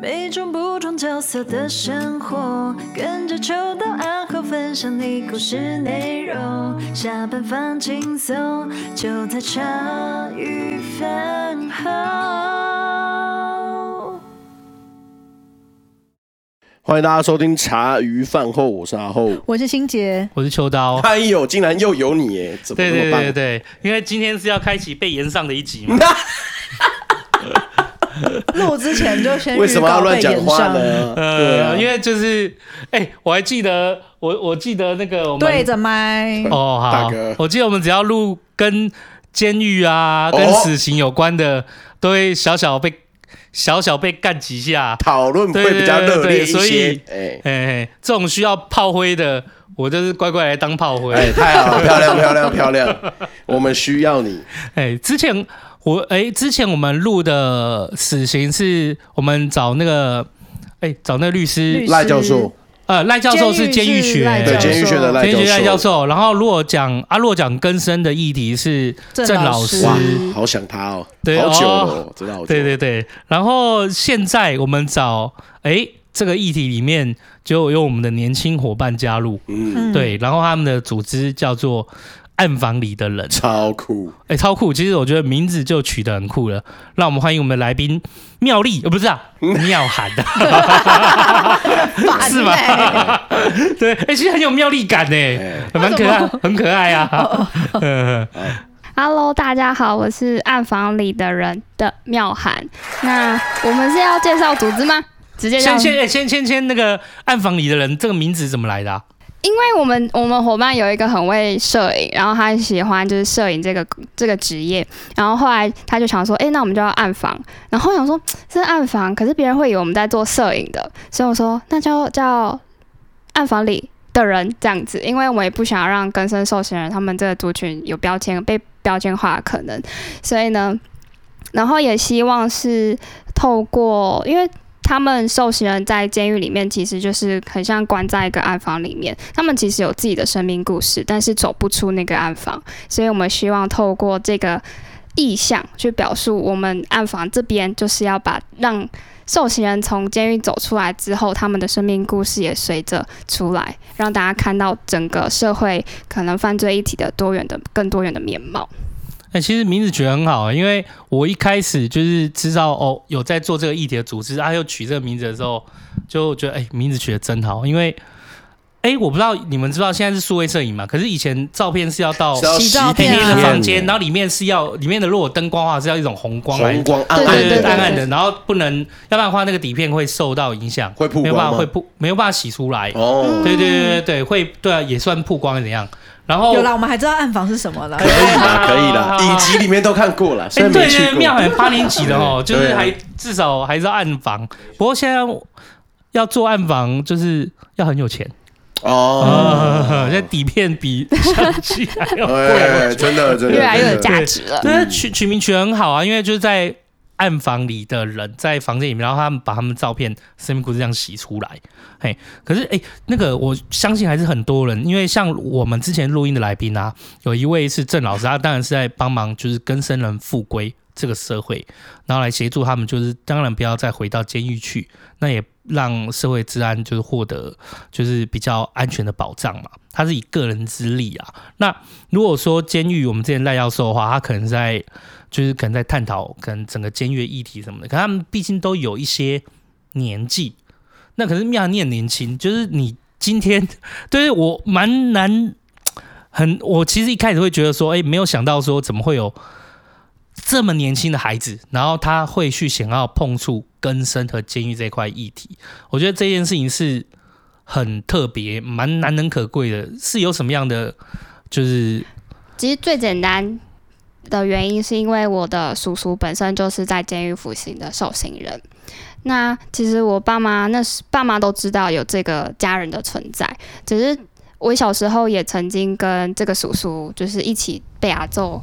每种不同角色的生活，跟着秋刀暗号分享你故事内容。下班放轻松，就在茶余饭后。欢迎大家收听茶余饭后，我是阿后，我是欣洁，我是秋刀。哎呦，竟然又有你耶！怎么那么棒？对对对对，因为今天是要开启被延上的一集嘛。录之前就先为什么要乱讲话呢？呃、啊，因为就是，哎、欸，我还记得，我我记得那个我们对着麦哦，好，大哥，我记得我们只要录跟监狱啊、跟死刑有关的，哦、都会小小被小小被干几下，讨论会比较热烈一些。所以，哎哎、欸，这种需要炮灰的，我就是乖乖来当炮灰。哎、欸，太好了，漂亮漂亮漂亮，我们需要你。哎、欸，之前。我哎、欸，之前我们录的死刑是我们找那个哎、欸，找那个律师赖教授，呃，赖教授是监狱学，对，监狱学的赖教，教，教授。然后如果讲阿洛讲更深的议题是郑老师，哇，好想他哦，对，好久哦，知道，对对对。然后现在我们找哎、欸，这个议题里面就有我们的年轻伙伴加入，嗯，对，然后他们的组织叫做。暗房里的人超酷，哎、欸，超酷！其实我觉得名字就取得很酷了。让我们欢迎我们的来宾妙丽，呃，不是啊，妙涵的，是吗？对，哎、欸，其实很有妙丽感呢，蛮可爱，很可爱啊。Hello，大家好，我是暗房里的人的妙涵。那我们是要介绍组织吗？直接先先先先先那个暗房里的人，这个名字怎么来的、啊？因为我们我们伙伴有一个很会摄影，然后他喜欢就是摄影这个这个职业，然后后来他就想说，哎，那我们就要暗房，然后我想说是暗房，可是别人会以为我们在做摄影的，所以我说那就叫暗房里的人这样子，因为我们也不想让更生受刑人他们这个族群有标签被标签化的可能，所以呢，然后也希望是透过因为。他们受刑人在监狱里面，其实就是很像关在一个暗房里面。他们其实有自己的生命故事，但是走不出那个暗房。所以我们希望透过这个意象去表述，我们暗房这边就是要把让受刑人从监狱走出来之后，他们的生命故事也随着出来，让大家看到整个社会可能犯罪议题的多元的更多元的面貌。哎、欸，其实名字取得很好，因为我一开始就是知道哦，有在做这个议题的组织，啊又取这个名字的时候，就觉得哎、欸，名字取得真好。因为哎、欸，我不知道你们知道现在是数位摄影嘛？可是以前照片是要到洗照片的房间，然后里面是要里面的如果灯光的话是要一种红光来，红光暗暗的，对对对暗暗的，然后不能，要不然的话那个底片会受到影响，会曝光，没有办法会曝，没有办法洗出来。哦，对对对对对，会对啊，也算曝光怎样？然后有啦，我们还知道暗房是什么了。可以啦，可以啦，影集里面都看过了。哎、欸，对对，妙涵八年级的哦，就是还至少还知道暗房。不过现在要做暗房，就是要很有钱哦。现在底片比相机还要贵，真的真的越来越有价值了。对，取取名取得很好啊，因为就是在。暗房里的人在房间里面，然后他们把他们照片、生命故事这样洗出来，嘿，可是哎，那个我相信还是很多人，因为像我们之前录音的来宾啊，有一位是郑老师，他当然是在帮忙，就是跟生人复归这个社会，然后来协助他们，就是当然不要再回到监狱去，那也让社会治安就是获得就是比较安全的保障嘛。他是以个人之力啊，那如果说监狱我们之前赖教授的话，他可能在。就是可能在探讨可能整个监狱议题什么的，可他们毕竟都有一些年纪，那可是妙你很年轻，就是你今天 对我蛮难，很我其实一开始会觉得说，哎，没有想到说怎么会有这么年轻的孩子，然后他会去想要碰触更生和监狱这块议题，我觉得这件事情是很特别、蛮难能可贵的，是有什么样的就是，其实最简单。的原因是因为我的叔叔本身就是在监狱服刑的受刑人。那其实我爸妈那时爸妈都知道有这个家人的存在，只是我小时候也曾经跟这个叔叔就是一起被阿揍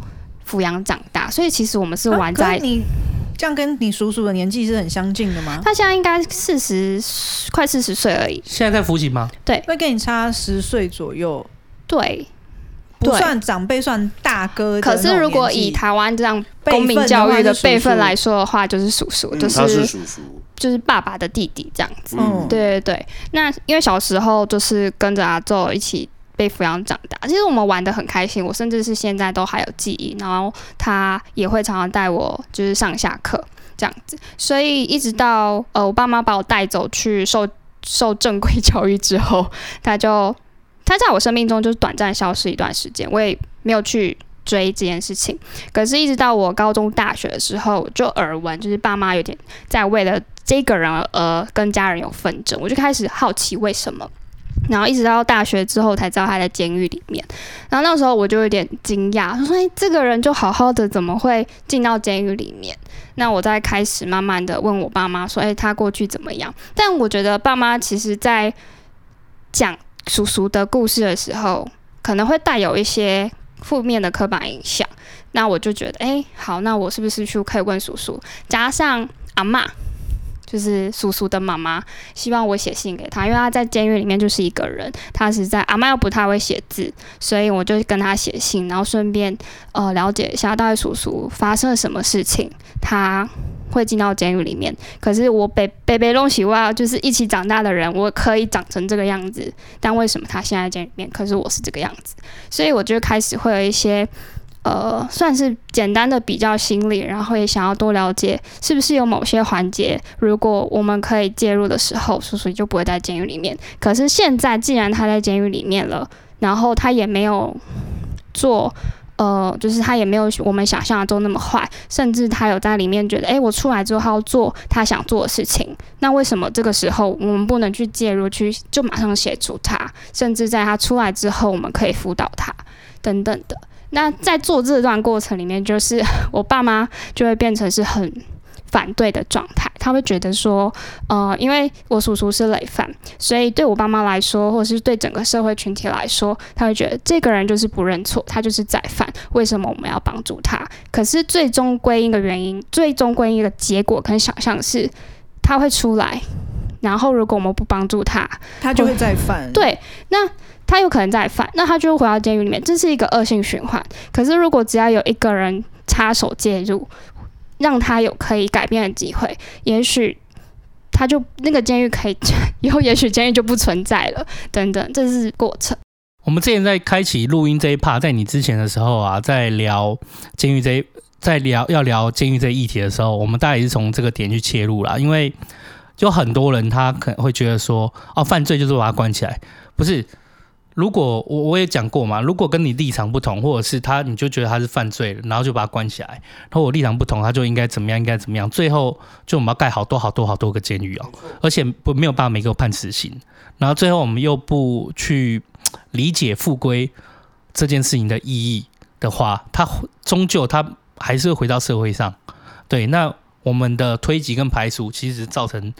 抚养长大，所以其实我们是玩在。啊、你这样跟你叔叔的年纪是很相近的吗？他现在应该四十快四十岁而已。现在在服刑吗？对，会跟你差十岁左右。对。不算长辈，算大哥。可是如果以台湾这样公民教育的辈分来说的话，就是叔叔，就是他是叔叔，就是爸爸的弟弟这样子。嗯，对对对。那因为小时候就是跟着阿昼一起被抚养长大，其实我们玩的很开心，我甚至是现在都还有记忆。然后他也会常常带我就是上下课这样子，所以一直到呃我爸妈把我带走去受受正规 教育之后，他就。他在我生命中就是短暂消失一段时间，我也没有去追这件事情。可是，一直到我高中、大学的时候，就耳闻，就是爸妈有点在为了这个人而跟家人有纷争，我就开始好奇为什么。然后一直到大学之后才知道他在监狱里面。然后那时候我就有点惊讶，说：“哎，这个人就好好的，怎么会进到监狱里面？”那我再开始慢慢的问我爸妈说：“哎，他过去怎么样？”但我觉得爸妈其实在讲。叔叔的故事的时候，可能会带有一些负面的刻板印象。那我就觉得，哎、好，那我是不是去可以问叔叔？加上阿嬷，就是叔叔的妈妈，希望我写信给他，因为他在监狱里面就是一个人，他实在阿嬷又不太会写字，所以我就跟他写信，然后顺便呃了解一下到底叔叔发生了什么事情，他。会进到监狱里面，可是我被被被弄起哇，就是一起长大的人，我可以长成这个样子，但为什么他现在监狱里面，可是我是这个样子？所以我就开始会有一些呃，算是简单的比较心理，然后也想要多了解，是不是有某些环节，如果我们可以介入的时候，叔叔就不会在监狱里面。可是现在既然他在监狱里面了，然后他也没有做。呃，就是他也没有我们想象中那么坏，甚至他有在里面觉得，诶，我出来之后他要做他想做的事情。那为什么这个时候我们不能去介入，去就马上协助他？甚至在他出来之后，我们可以辅导他等等的。那在做这段过程里面，就是我爸妈就会变成是很。反对的状态，他会觉得说，呃，因为我叔叔是累犯，所以对我爸妈来说，或者是对整个社会群体来说，他会觉得这个人就是不认错，他就是再犯，为什么我们要帮助他？可是最终归因的原因，最终归因的结果，可能想象是他会出来，然后如果我们不帮助他，他就会再犯。对，那他有可能再犯，那他就会回到监狱里面，这是一个恶性循环。可是如果只要有一个人插手介入，让他有可以改变的机会，也许他就那个监狱可以 以后，也许监狱就不存在了。等等，这是过程。我们之前在开启录音这一 part，在你之前的时候啊，在聊监狱这一，在聊要聊监狱这一议题的时候，我们大概也是从这个点去切入啦。因为就很多人他可能会觉得说，哦，犯罪就是把他关起来，不是。如果我我也讲过嘛，如果跟你立场不同，或者是他你就觉得他是犯罪了，然后就把他关起来，然后我立场不同，他就应该怎么样，应该怎么样，最后就我们要盖好多好多好多个监狱哦，而且不没有办法每个判死刑，然后最后我们又不去理解复归这件事情的意义的话，他终究他还是会回到社会上，对，那我们的推挤跟排除其实造成。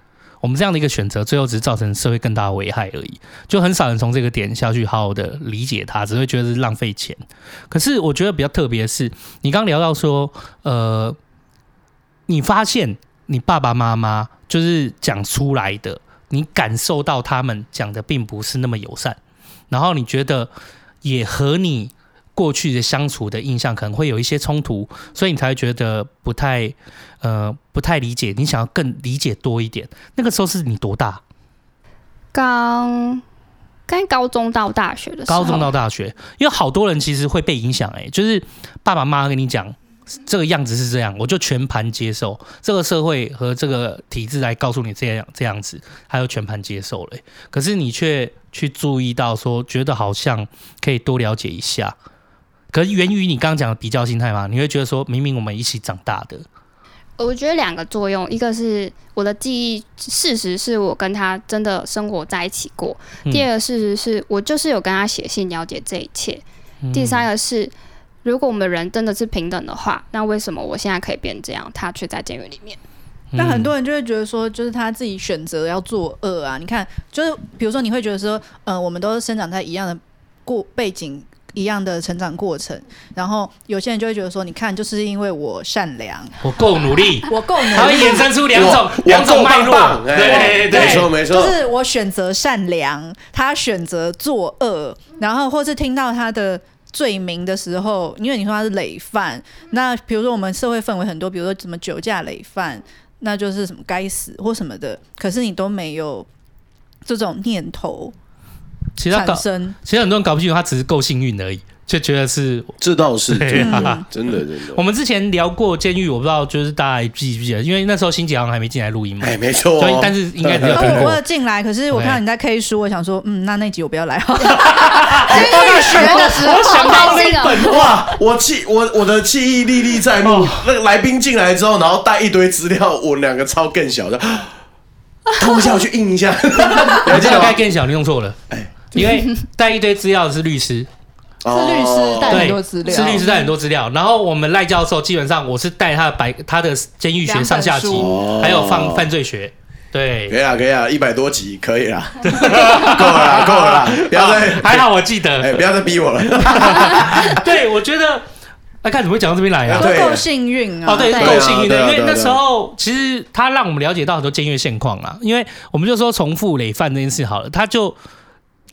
我们这样的一个选择，最后只是造成社会更大的危害而已，就很少人从这个点下去好好的理解它，只会觉得是浪费钱。可是我觉得比较特别的是，你刚聊到说，呃，你发现你爸爸妈妈就是讲出来的，你感受到他们讲的并不是那么友善，然后你觉得也和你。过去的相处的印象可能会有一些冲突，所以你才会觉得不太呃不太理解。你想要更理解多一点。那个时候是你多大？刚刚高中到大学的时候。高中到大学，因为好多人其实会被影响。哎，就是爸爸妈妈跟你讲这个样子是这样，我就全盘接受。这个社会和这个体制来告诉你这样这样子，还有全盘接受了。可是你却去注意到说，觉得好像可以多了解一下。可是源于你刚刚讲的比较心态吗？你会觉得说，明明我们一起长大的，我觉得两个作用，一个是我的记忆，事实是我跟他真的生活在一起过；嗯、第二个事实是我就是有跟他写信了解这一切；嗯、第三个是，如果我们人真的是平等的话，那为什么我现在可以变这样，他却在监狱里面？那、嗯、很多人就会觉得说，就是他自己选择要作恶啊！你看，就是比如说，你会觉得说，嗯、呃，我们都是生长在一样的过背景。一样的成长过程，然后有些人就会觉得说，你看，就是因为我善良，我够努力，我够努力，它会衍生出两种两种脉络，对对对，没错没错，就是我选择善良，他选择作恶，然后或是听到他的罪名的时候，因为你说他是累犯，那比如说我们社会氛围很多，比如说什么酒驾累犯，那就是什么该死或什么的，可是你都没有这种念头其实产生。其实很多人搞不清楚，他只是够幸运而已。就觉得是，这倒是对、真的，啊、真的，真的。我们之前聊过监狱，我不知道就是大家还记不记得？因为那时候新姐好像还没进来录音嘛。哎，没错、哦。所以但是应该没有 听过。我有进来，可是我看到你在 K 书，我想说，嗯，那那集我不要来。哈监狱学的时候，我想到那本哇，我记我我的记忆历历在目。哦、那个来宾进来之后，然后带一堆资料，我两个超更小的，偷一下我去印一下。我这个该更小，你用错了。哎，因为带一堆资料的是律师。是律师带很多资料，是律师带很多资料。然后我们赖教授基本上我是带他的白他的监狱学上下集，还有放犯罪学。对，可以啊，可以啊，一百多集可以啦，够了啦，够了啦，不要再还好我记得，哎，不要再逼我了。对，我觉得那看怎么会讲到这边来啊？够幸运啊！哦，对，够幸运的，因为那时候其实他让我们了解到很多监狱现况啊。因为我们就说重复累犯这件事好了，他就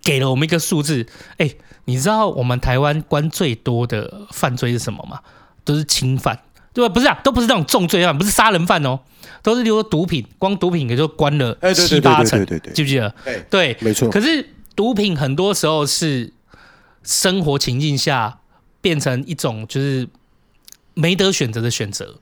给了我们一个数字，哎。你知道我们台湾关最多的犯罪是什么吗？都是轻犯，对吧？不是啊，都不是那种重罪犯，不是杀人犯哦，都是例如说毒品，光毒品也就关了七八成，记不记得？对，没错。可是毒品很多时候是生活情境下变成一种就是没得选择的选择，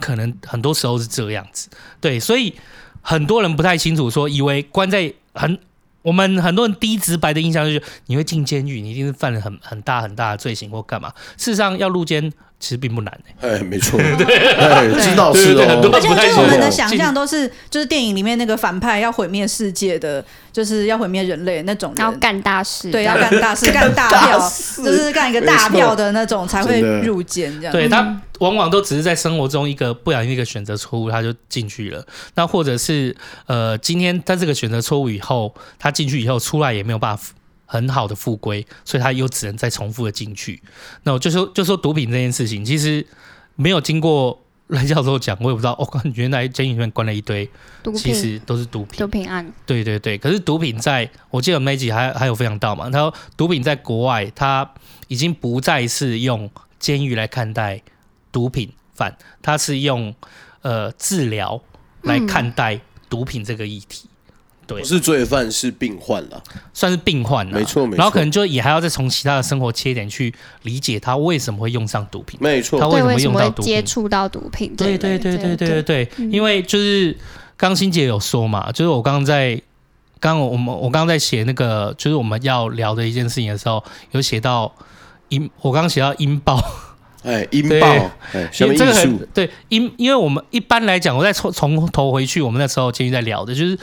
可能很多时候是这样子。对，所以很多人不太清楚，说以为关在很。我们很多人低直白的印象就是，你会进监狱，你一定是犯了很很大很大的罪行或干嘛。事实上，要入监其实并不难哎，没错，对，知道是哦。而且就是我们的想象都是，就是电影里面那个反派要毁灭世界的，就是要毁灭人类那种，要干大事，对，要干大事，干大票，就是干一个大票的那种才会入监这样。对他。往往都只是在生活中一个不小心一个选择错误，他就进去了。那或者是呃，今天他这个选择错误以后，他进去以后出来也没有办法很好的复归，所以他又只能再重复的进去。那我就说就说毒品这件事情，其实没有经过赖教授讲，我也不知道。哦，原来监狱里面关了一堆，其实都是毒品。毒品案。对对对，可是毒品在我记得 Maggie 还还有分享到嘛，他说毒品在国外，他已经不再是用监狱来看待。毒品犯，他是用呃治疗来看待毒品这个议题，嗯、对，不是罪犯是病患了，算是病患了，没错没错。然后可能就也还要再从其他的生活切点去理解他为什么会用上毒品，没错，他为什么会用到毒品，接触到毒品，对对对对对对对，因为就是刚欣姐有说嘛，就是我刚刚在刚我们我刚刚在写那个就是我们要聊的一件事情的时候，有写到音，我刚刚写到音爆。哎，音爆，哎，什么艺术？对，因因为我们一般来讲，我再从从头回去，我们那时候监狱在聊的，就是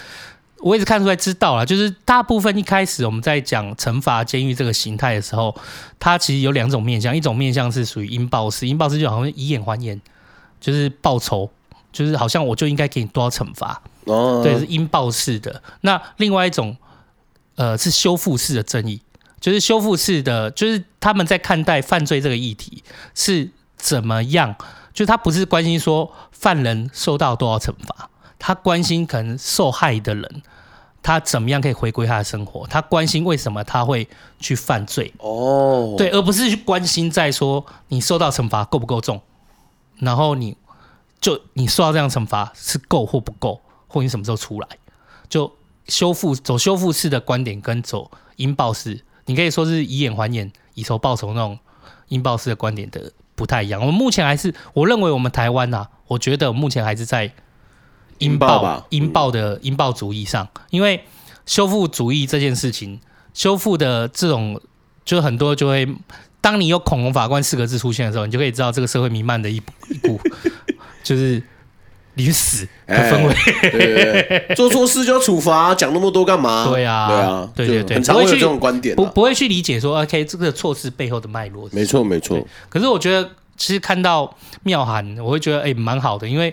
我一直看出来知道了，就是大部分一开始我们在讲惩罚监狱这个形态的时候，它其实有两种面向，一种面向是属于应报式，应报式就好像以眼还眼，就是报仇，就是好像我就应该给你多少惩罚，哦，对，是应报式的。那另外一种，呃，是修复式的正义。就是修复式的，就是他们在看待犯罪这个议题是怎么样？就他不是关心说犯人受到多少惩罚，他关心可能受害的人他怎么样可以回归他的生活，他关心为什么他会去犯罪哦，对，而不是去关心在说你受到惩罚够不够重，然后你就你受到这样惩罚是够或不够，或你什么时候出来？就修复走修复式的观点跟走引爆式。你可以说是以眼还眼、以仇报仇那种引爆式的观点的不太一样。我们目前还是，我认为我们台湾呐、啊，我觉得目前还是在应报吧，应报的应报主义上。因为修复主义这件事情，修复的这种，就很多就会，当你有“恐龙法官”四个字出现的时候，你就可以知道这个社会弥漫的一 一股，就是。你去死的氛围、欸，对对对，做错事就要处罚，讲那么多干嘛？对啊，对啊，对对对，很常会有这种观点、啊，不不会去理解说，OK，这个错事背后的脉络。没错没错。可是我觉得，其实看到妙涵，我会觉得哎，蛮、欸、好的，因为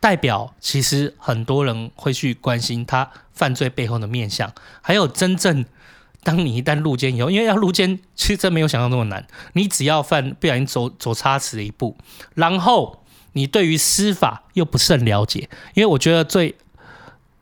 代表其实很多人会去关心他犯罪背后的面相，还有真正当你一旦入监以后，因为要入监，其实真没有想象那么难，你只要犯不小心走走差池一步，然后。你对于司法又不甚了解，因为我觉得最，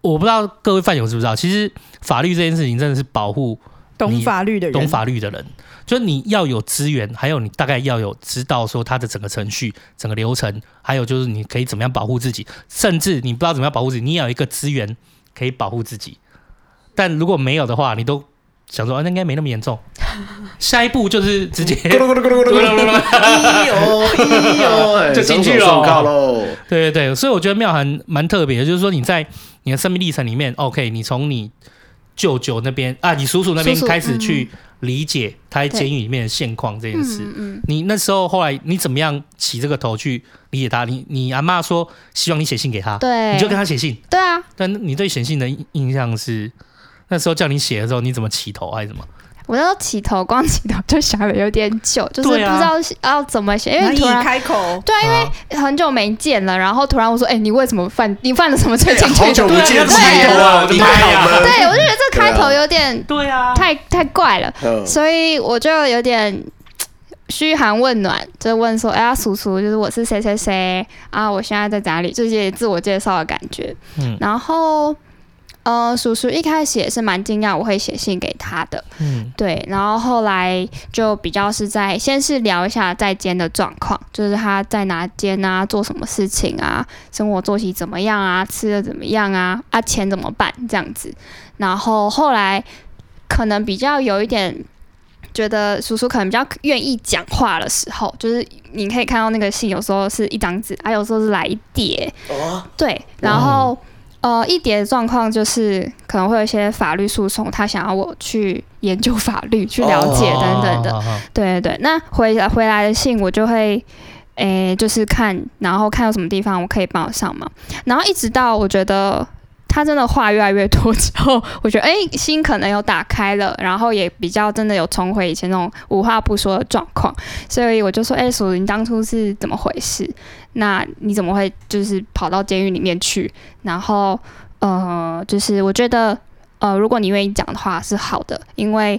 我不知道各位犯友知不知道，其实法律这件事情真的是保护懂法律的人，懂法律的人，就是你要有资源，还有你大概要有知道说它的整个程序、整个流程，还有就是你可以怎么样保护自己，甚至你不知道怎么样保护自己，你也要有一个资源可以保护自己。但如果没有的话，你都想说啊，那应该没那么严重。下一步就是直接咕噜咕噜咕噜咕噜咕噜咕噜，就进去了。对对对，所以我觉得妙涵蛮特别的，就是说你在你的生命历程里面，OK，你从你。舅舅那边啊，你叔叔那边开始去理解他在监狱里面的现况这件事。嗯嗯，你那时候后来你怎么样起这个头去理解他？你你阿妈说希望你写信给他，对，你就跟他写信。对啊，但你对写信的印象是那时候叫你写的时候，你怎么起头还是什么？我要起头，光起头就想的有点久，就是不知道要怎么写，因为突然开口，对啊，因为很久没见了，然后突然我说，哎，你为什么犯？你犯了什么罪？好久不见，对啊，对我就觉得这开头有点，对啊，太太怪了，所以我就有点嘘寒问暖，就问说，哎呀，叔叔，就是我是谁谁谁啊，我现在在哪里？这些自我介绍的感觉，嗯，然后。呃，叔叔一开始也是蛮惊讶我会写信给他的，嗯，对，然后后来就比较是在先是聊一下在监的状况，就是他在哪监啊，做什么事情啊，生活作息怎么样啊，吃的怎么样啊，啊，钱怎么办这样子，然后后来可能比较有一点觉得叔叔可能比较愿意讲话的时候，就是你可以看到那个信有时候是一张纸，还有时候是来一叠，哦，对，然后。呃，一叠的状况就是可能会有一些法律诉讼，他想要我去研究法律，去了解等等的。对对对，那回来回来的信我就会，诶、欸，就是看，然后看有什么地方我可以帮上嘛，然后一直到我觉得他真的话越来越多之后，我觉得诶、心可能有打开了，然后也比较真的有重回以前那种无话不说的状况，所以我就说，诶、欸，叔叔，你当初是怎么回事？那你怎么会就是跑到监狱里面去？然后，呃，就是我觉得，呃，如果你愿意讲的话是好的，因为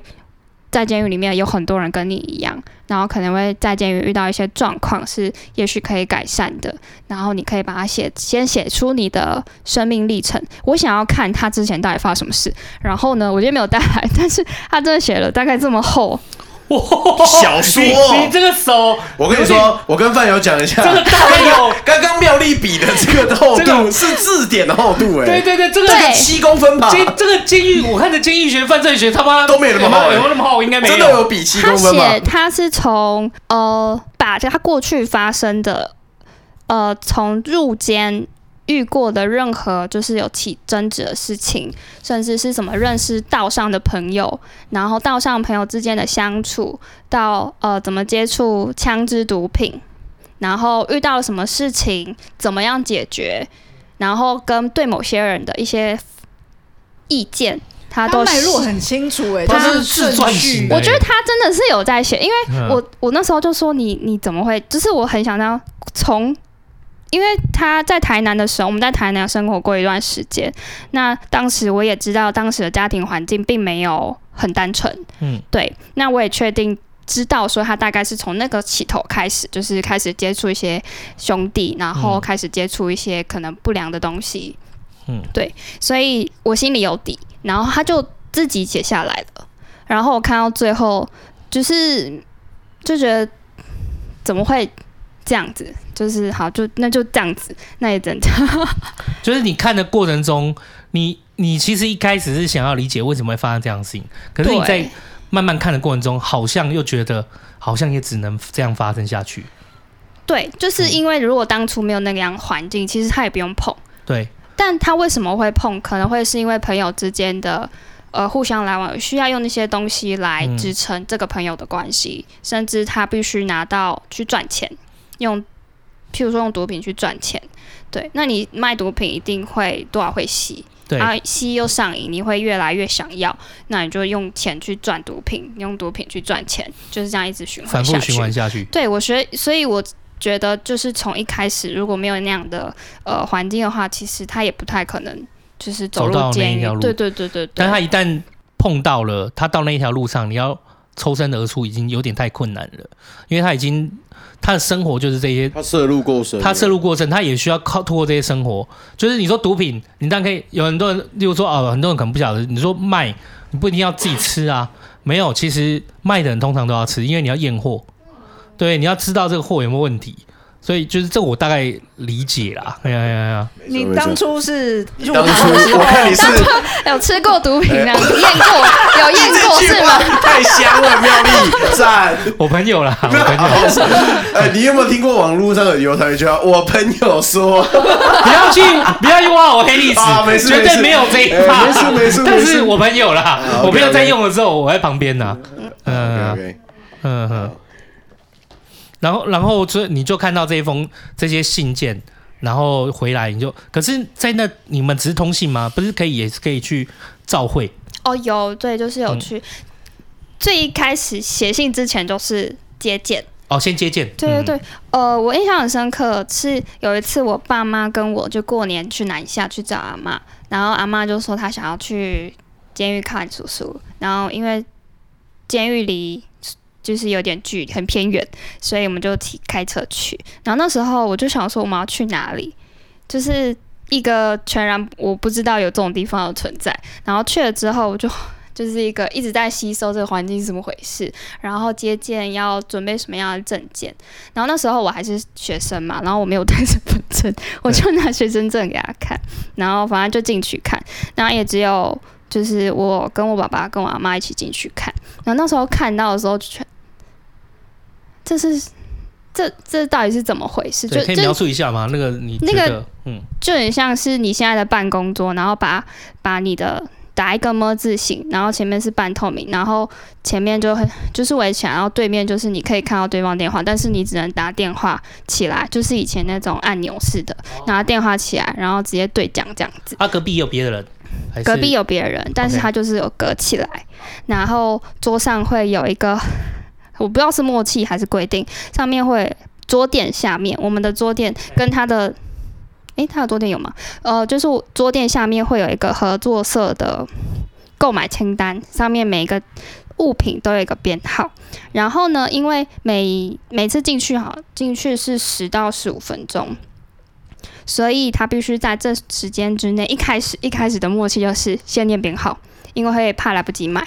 在监狱里面有很多人跟你一样，然后可能会在监狱遇到一些状况是也许可以改善的，然后你可以把它写，先写出你的生命历程。我想要看他之前到底发生什么事。然后呢，我今天没有带来，但是他真的写了大概这么厚。小说，你这个手，我跟你说，我跟范友讲一下，这个大概有 刚刚妙丽比的这个厚度 是字典的厚度，哎，对对对，这个七公分吧。这这个监狱，我看着监狱学、犯罪学，他妈都没那么厚，有那么厚，应该没有，真的有比七公分吗？他写他是从呃，把他过去发生的呃，从入监。遇过的任何就是有起争执的事情，甚至是什么认识道上的朋友，然后道上朋友之间的相处，到呃怎么接触枪支毒品，然后遇到了什么事情，怎么样解决，然后跟对某些人的一些意见，他都脉络很清楚诶，他是自传型。我觉得他真的是有在写，因为我我那时候就说你你怎么会，就是我很想要从。因为他在台南的时候，我们在台南生活过一段时间。那当时我也知道，当时的家庭环境并没有很单纯。嗯，对。那我也确定知道说，他大概是从那个起头开始，就是开始接触一些兄弟，然后开始接触一些可能不良的东西。嗯，对。所以我心里有底。然后他就自己写下来了。然后我看到最后，就是就觉得怎么会？这样子就是好，就那就这样子，那也真的。就是你看的过程中，你你其实一开始是想要理解为什么会发生这样的事情，可是你在慢慢看的过程中，好像又觉得好像也只能这样发生下去。对，就是因为如果当初没有那个样环境，其实他也不用碰。对，但他为什么会碰？可能会是因为朋友之间的呃互相来往，需要用那些东西来支撑这个朋友的关系，嗯、甚至他必须拿到去赚钱。用，譬如说用毒品去赚钱，对，那你卖毒品一定会多少会吸，对，啊，吸又上瘾，你会越来越想要，那你就用钱去赚毒品，用毒品去赚钱，就是这样一直循环下去，反复循环下去。对，我觉得，所以我觉得就是从一开始如果没有那样的呃环境的话，其实他也不太可能就是走入监狱，对对对对对。但他一旦碰到了，他到那一条路上，你要抽身而出，已经有点太困难了，因为他已经。他的生活就是这些，他摄入过深，他摄入过深，他也需要靠通过这些生活。就是你说毒品，你当然可以有很多人，例如说哦，很多人可能不晓得，你说卖，你不一定要自己吃啊，没有，其实卖的人通常都要吃，因为你要验货，对，你要知道这个货有没有问题。所以就是这，我大概理解啦。哎呀哎呀哎呀！你当初是入当初我看你是有吃过毒品啊？验过有验过是吗？太香了，妙丽赞！我朋友啦，我朋友。哎，你有没有听过网络上的有台一句话？我朋友说，不要去不要去挖我黑历史啊，没事，绝对没有这一趴，没事没事。但是我朋友啦，我朋友在用的时候，我在旁边呢。嗯嗯嗯。然后，然后这你就看到这一封这些信件，然后回来你就，可是，在那你们只是通信吗？不是可以也是可以去召会？哦，有，对，就是有去。嗯、最一开始写信之前就是接见。哦，先接见。对对对，嗯、呃，我印象很深刻，是有一次我爸妈跟我就过年去南下去找阿妈，然后阿妈就说她想要去监狱看叔叔，然后因为监狱离。就是有点距离，很偏远，所以我们就骑开车去。然后那时候我就想说，我们要去哪里？就是一个全然我不知道有这种地方的存在。然后去了之后，我就就是一个一直在吸收这个环境是怎么回事。然后接见要准备什么样的证件。然后那时候我还是学生嘛，然后我没有带身份证，我就拿学生证给他看。然后反正就进去看，然后也只有就是我跟我爸爸跟我阿妈一起进去看。然后那时候看到的时候全。这是这这到底是怎么回事？就可以描述一下吗？那个你那个嗯，就很像是你现在的办公桌，然后把把你的打一个么字形，然后前面是半透明，然后前面就很就是围墙，然后对面就是你可以看到对方电话，但是你只能打电话起来，就是以前那种按钮式的，拿电话起来，然后直接对讲这样子。啊，隔壁有别的人？隔壁有别人，但是他就是有隔起来.然后桌上会有一个。我不知道是默契还是规定，上面会桌垫下面，我们的桌垫跟他的，诶，他的桌垫有吗？呃，就是桌垫下面会有一个合作社的购买清单，上面每一个物品都有一个编号。然后呢，因为每每次进去哈，进去是十到十五分钟，所以他必须在这时间之内，一开始一开始的默契就是先念编号，因为会怕来不及买。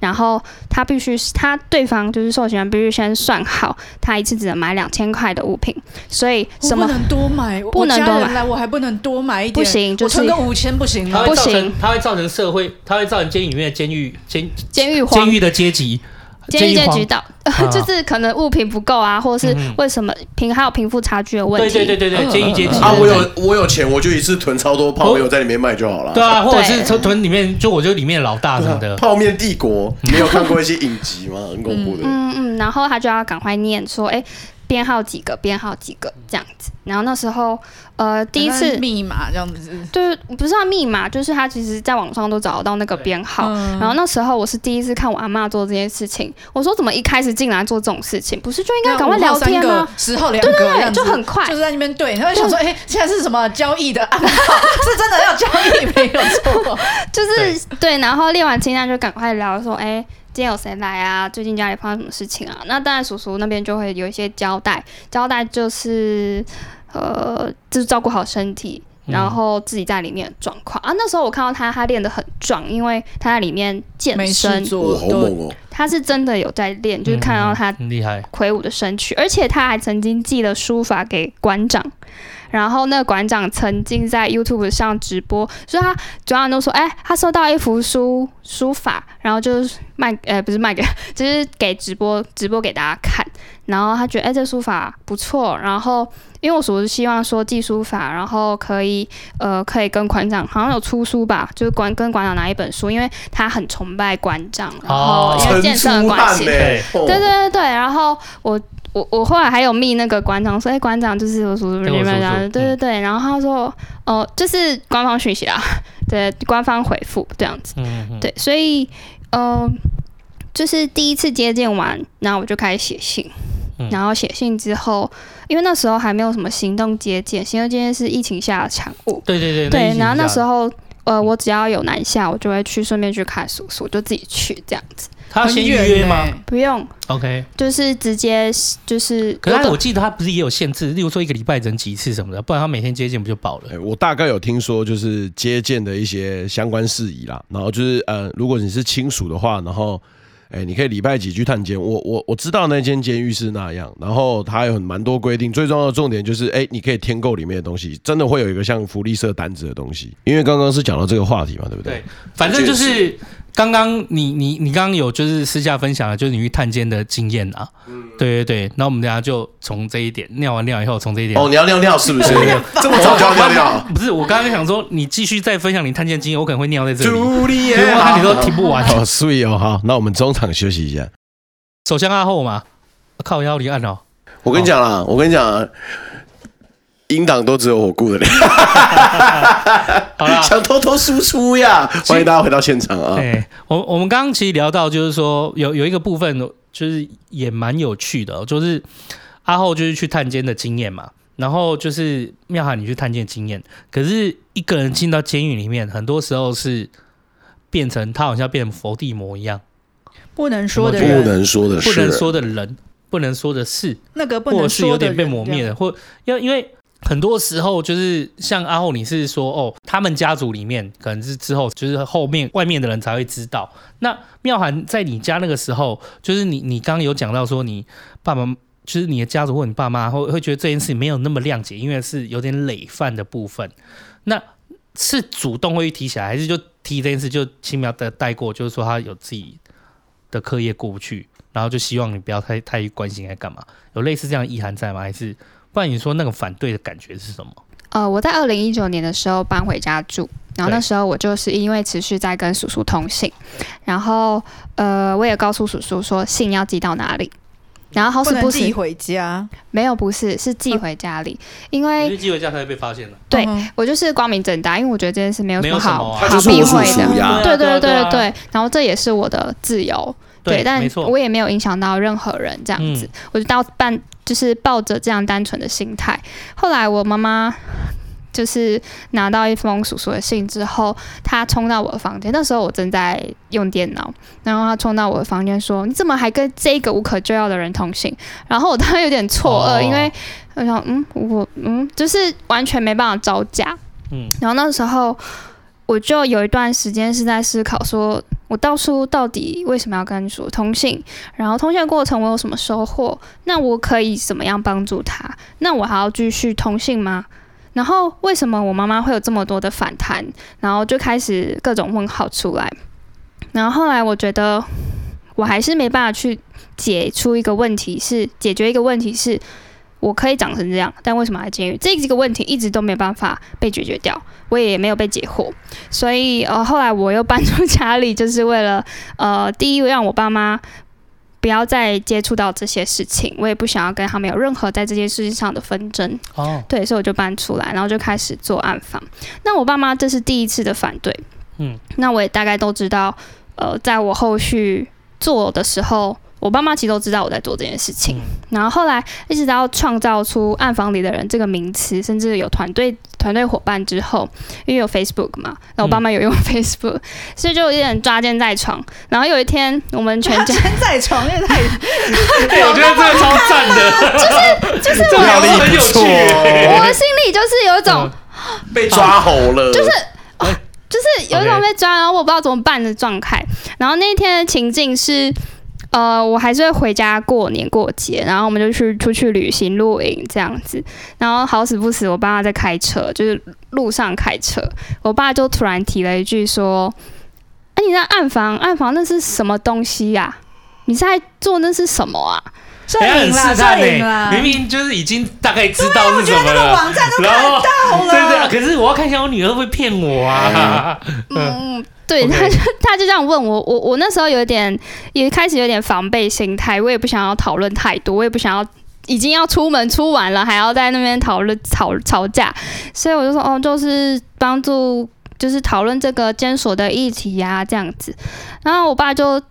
然后他必须，他对方就是受刑人必须先算好，他一次只能买两千块的物品，所以什么不能多买，不能多买，我还不能多买一点，不行，就是存个五千不行吗？不行，它会造成社会，它会造成监狱里面的监狱监监狱监狱的阶级。监狱监局到，就是可能物品不够啊，或者是为什么贫还有贫富差距的问题。对对对对对，监狱阶级啊，我有我有钱，我就一次囤超多泡面在里面卖就好了。对啊，或者是囤囤里面，就我就里面老大什么的。泡面帝国，你有看过一些影集吗？很恐怖的。嗯嗯，然后他就要赶快念说，哎。编号几个，编号几个这样子。然后那时候，呃，第一次密码这样子，对，不是他密码，就是他其实在网上都找得到那个编号。嗯、然后那时候我是第一次看我阿嬷做这件事情，我说怎么一开始进来做这种事情，不是就应该赶快聊天吗？十号两个，对对对，就很快，就是在那边对，然后想说，哎对，现在是什么交易的暗号？是真的要交易没有错，就是对，对。然后列完清单就赶快聊说，哎。今天有谁来啊？最近家里发生什么事情啊？那当然，叔叔那边就会有一些交代，交代就是，呃，就是照顾好身体，然后自己在里面状况、嗯、啊。那时候我看到他，他练得很壮，因为他在里面健身，哦、好猛哦！他是真的有在练，就是看到他厉害魁梧的身躯，而且他还曾经寄了书法给馆长。然后那个馆长曾经在 YouTube 上直播，所以他馆长都说：“哎，他收到一幅书书法，然后就是卖，呃，不是卖给，就是给直播直播给大家看。然后他觉得，哎，这书法不错。然后因为我叔叔希望说记书法，然后可以，呃，可以跟馆长好像有出书吧，就是馆跟馆长拿一本书，因为他很崇拜馆长，然后因为健身的关系，对对对对。然后我。我我后来还有密那个馆长说，哎，馆长就是我叔叔里面讲，对对对，然后他说，哦、呃，就是官方讯息啊，对，官方回复这样子，嗯嗯对，所以，呃，就是第一次接见完，然后我就开始写信，嗯、然后写信之后，因为那时候还没有什么行动接见，行动接见是疫情下的产物，对对对，对，然后那时候，呃，我只要有南下，我就会去顺便去看叔叔，我就自己去这样子。他要先预约吗？不用，OK，就是直接就是。可是我记得他不是也有限制，例如说一个礼拜整几次什么的，不然他每天接见不就饱了？欸，我大概有听说，就是接见的一些相关事宜啦。然后就是呃，如果你是亲属的话，然后哎，你可以礼拜几去探监。我我我知道那间监狱是那样，然后它有很蛮多规定，最重要的重点就是，哎，你可以添购里面的东西，真的会有一个像福利社单子的东西。因为刚刚是讲到这个话题嘛，对不对？对，反正就是。刚刚你你你刚刚有就是私下分享了，就是你去探监的经验啊，嗯，对对对，那我们等下就从这一点尿完尿以后，从这一点哦，你要尿尿是不是？这么早就要尿尿？不是，我刚刚想说，你继续再分享你探监经验，我可能会尿在这里，朱丽叶，我看你都听不完。好，sweet 哦，好，那我们中场休息一下。首相阿后嘛，靠腰离岸哦。我跟你讲啦，我跟你讲啊。音档都只有我顾得了，好啦，想偷偷输出呀！欢迎大家回到现场啊！哎，我我们刚刚其实聊到，就是说有有一个部分，就是也蛮有趣的，就是阿后就是去探监的经验嘛，然后就是妙涵你去探监的经验，可是一个人进到监狱里面，很多时候是变成他好像变成佛地魔一样，不能说的人，不能说的，不能说的人，不能说的事，那个不能说的人，或者是有点被磨灭的，或要因为。很多时候就是像阿后，你是说哦，他们家族里面可能是之后就是后面外面的人才会知道。那妙涵在你家那个时候，就是你你刚刚有讲到说你爸爸，就是你的家族或你爸妈会会觉得这件事没有那么谅解，因为是有点累犯的部分。那是主动会提起来，还是就提这件事就轻描的带过？就是说他有自己的课业过不去，然后就希望你不要太太关心，还干嘛？有类似这样的意涵在吗？还是？不然你说那个反对的感觉是什么？呃，我在二零一九年的时候搬回家住，然后那时候我就是因为持续在跟叔叔通信，然后呃，我也告诉叔叔说信要寄到哪里，然后好死不死寄回家，没有，不是，是寄回家里，因为寄回家才会被发现了。对，我就是光明正大，因为我觉得这件事没有什么好好避讳的，对对对对对，对，然后这也是我的自由。对，但我也没有影响到任何人，这样子，嗯、我就到办，就是抱着这样单纯的心态。后来我妈妈就是拿到一封叔叔的信之后，她冲到我的房间，那时候我正在用电脑，然后她冲到我的房间说：“你怎么还跟这个无可救药的人通信？”然后我当时有点错愕，哦、因为我想，嗯，我嗯，就是完全没办法招架，嗯，然后那时候。我就有一段时间是在思考，说我当初到底为什么要跟你说通信？然后通信过程我有什么收获？那我可以怎么样帮助他？那我还要继续通信吗？然后为什么我妈妈会有这么多的反弹？然后就开始各种问号出来。然后后来我觉得我还是没办法去解出一个问题，是解决一个问题是。我可以长成这样，但为什么还监狱？这几个问题一直都没办法被解决掉，我也没有被解惑。所以呃，后来我又搬出家里，就是为了呃，第一让我爸妈不要再接触到这些事情，我也不想要跟他们有任何在这件事情上的纷争。哦，对，所以我就搬出来，然后就开始做暗访。那我爸妈这是第一次的反对，嗯，那我也大概都知道，呃，在我后续做的时候。我爸妈其实都知道我在做这件事情，然后后来一直到创造出“暗房里的人”这个名词，甚至有团队团队伙伴之后，因为有 Facebook 嘛，那我爸妈有用 Facebook，所以就有点抓奸在床。然后有一天，我们全家 在床，因为太，我觉得这个超赞的，就是就是我很有趣，我的心里就是有一种 被抓猴了，就是就是有一种被抓，然后我不知道怎么办的状态。然后那一天的情境是。呃，我还是会回家过年过节，然后我们就去出去旅行露营这样子。然后好死不死，我爸在开车，就是路上开车，我爸就突然提了一句说：“哎、你在暗房，暗房那是什么东西呀、啊？你在做那是什么啊？”摄影啦，摄影啦，明明就是已经大概知道是什么了。那个网站都看到了。对对，可是我要看一下我女儿会不会骗我啊？嗯。对，他就他就这样问我，我我那时候有点也开始有点防备心态，我也不想要讨论太多，我也不想要已经要出门出完了还要在那边讨论吵吵架，所以我就说哦，就是帮助就是讨论这个监所的议题呀、啊、这样子，然后我爸就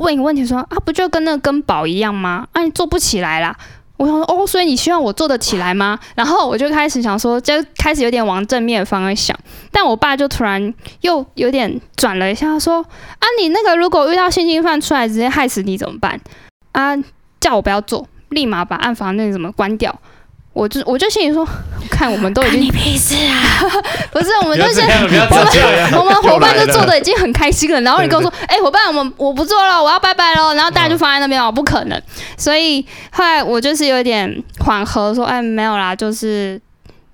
问一个问题说啊，不就跟那个跟宝一样吗？啊，你做不起来啦。我想说哦，所以你希望我做得起来吗？然后我就开始想说，就开始有点往正面方向想。但我爸就突然又有点转了一下，说：“啊，你那个如果遇到性侵犯出来直接害死你怎么办？啊，叫我不要做，立马把暗房那什么关掉。”我就我就心里说，看我们都已经你屁事啊！不是，我们就是不要这样不要这样我们我们伙伴都做的已经很开心了，然后你跟我说，哎、欸，伙伴，我们我不做了，我要拜拜喽，然后大家就放在那边哦，不可能。所以后来我就是有点缓和，说，哎、欸，没有啦，就是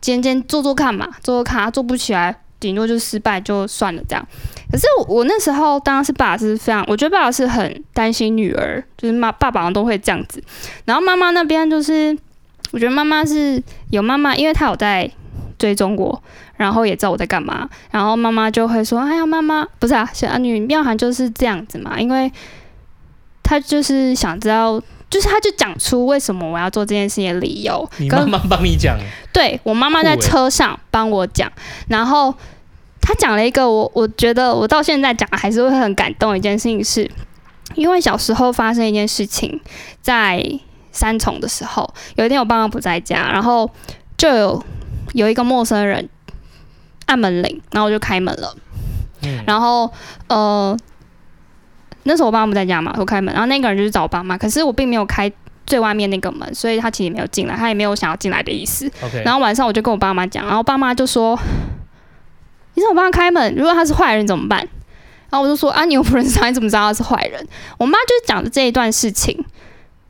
今天做做看嘛，做做看，做不起来，顶多就失败就算了这样。可是我，我那时候当时爸爸是非常，我觉得爸爸是很担心女儿，就是妈爸爸都会这样子，然后妈妈那边就是。我觉得妈妈是有妈妈，因为她有在追踪我，然后也知道我在干嘛，然后妈妈就会说：“哎呀，妈妈不是啊，小阿女妙涵就是这样子嘛，因为她就是想知道，就是她就讲出为什么我要做这件事情的理由。”你妈妈帮你讲？对，我妈妈在车上帮我讲，然后她讲了一个我我觉得我到现在讲还是会很感动的一件事情是，是因为小时候发生一件事情在。三重的时候，有一天我爸妈不在家，然后就有有一个陌生人按门铃，然后我就开门了。嗯、然后呃，那时候我爸妈不在家嘛，我开门，然后那个人就是找我爸妈，可是我并没有开最外面那个门，所以他其实没有进来，他也没有想要进来的意思。Okay. 然后晚上我就跟我爸妈讲，然后爸妈就说：“你怎么帮他开门？如果他是坏人怎么办？”然后我就说：“啊，你又不认识他，你怎么知道他是坏人？”我妈就是讲的这一段事情。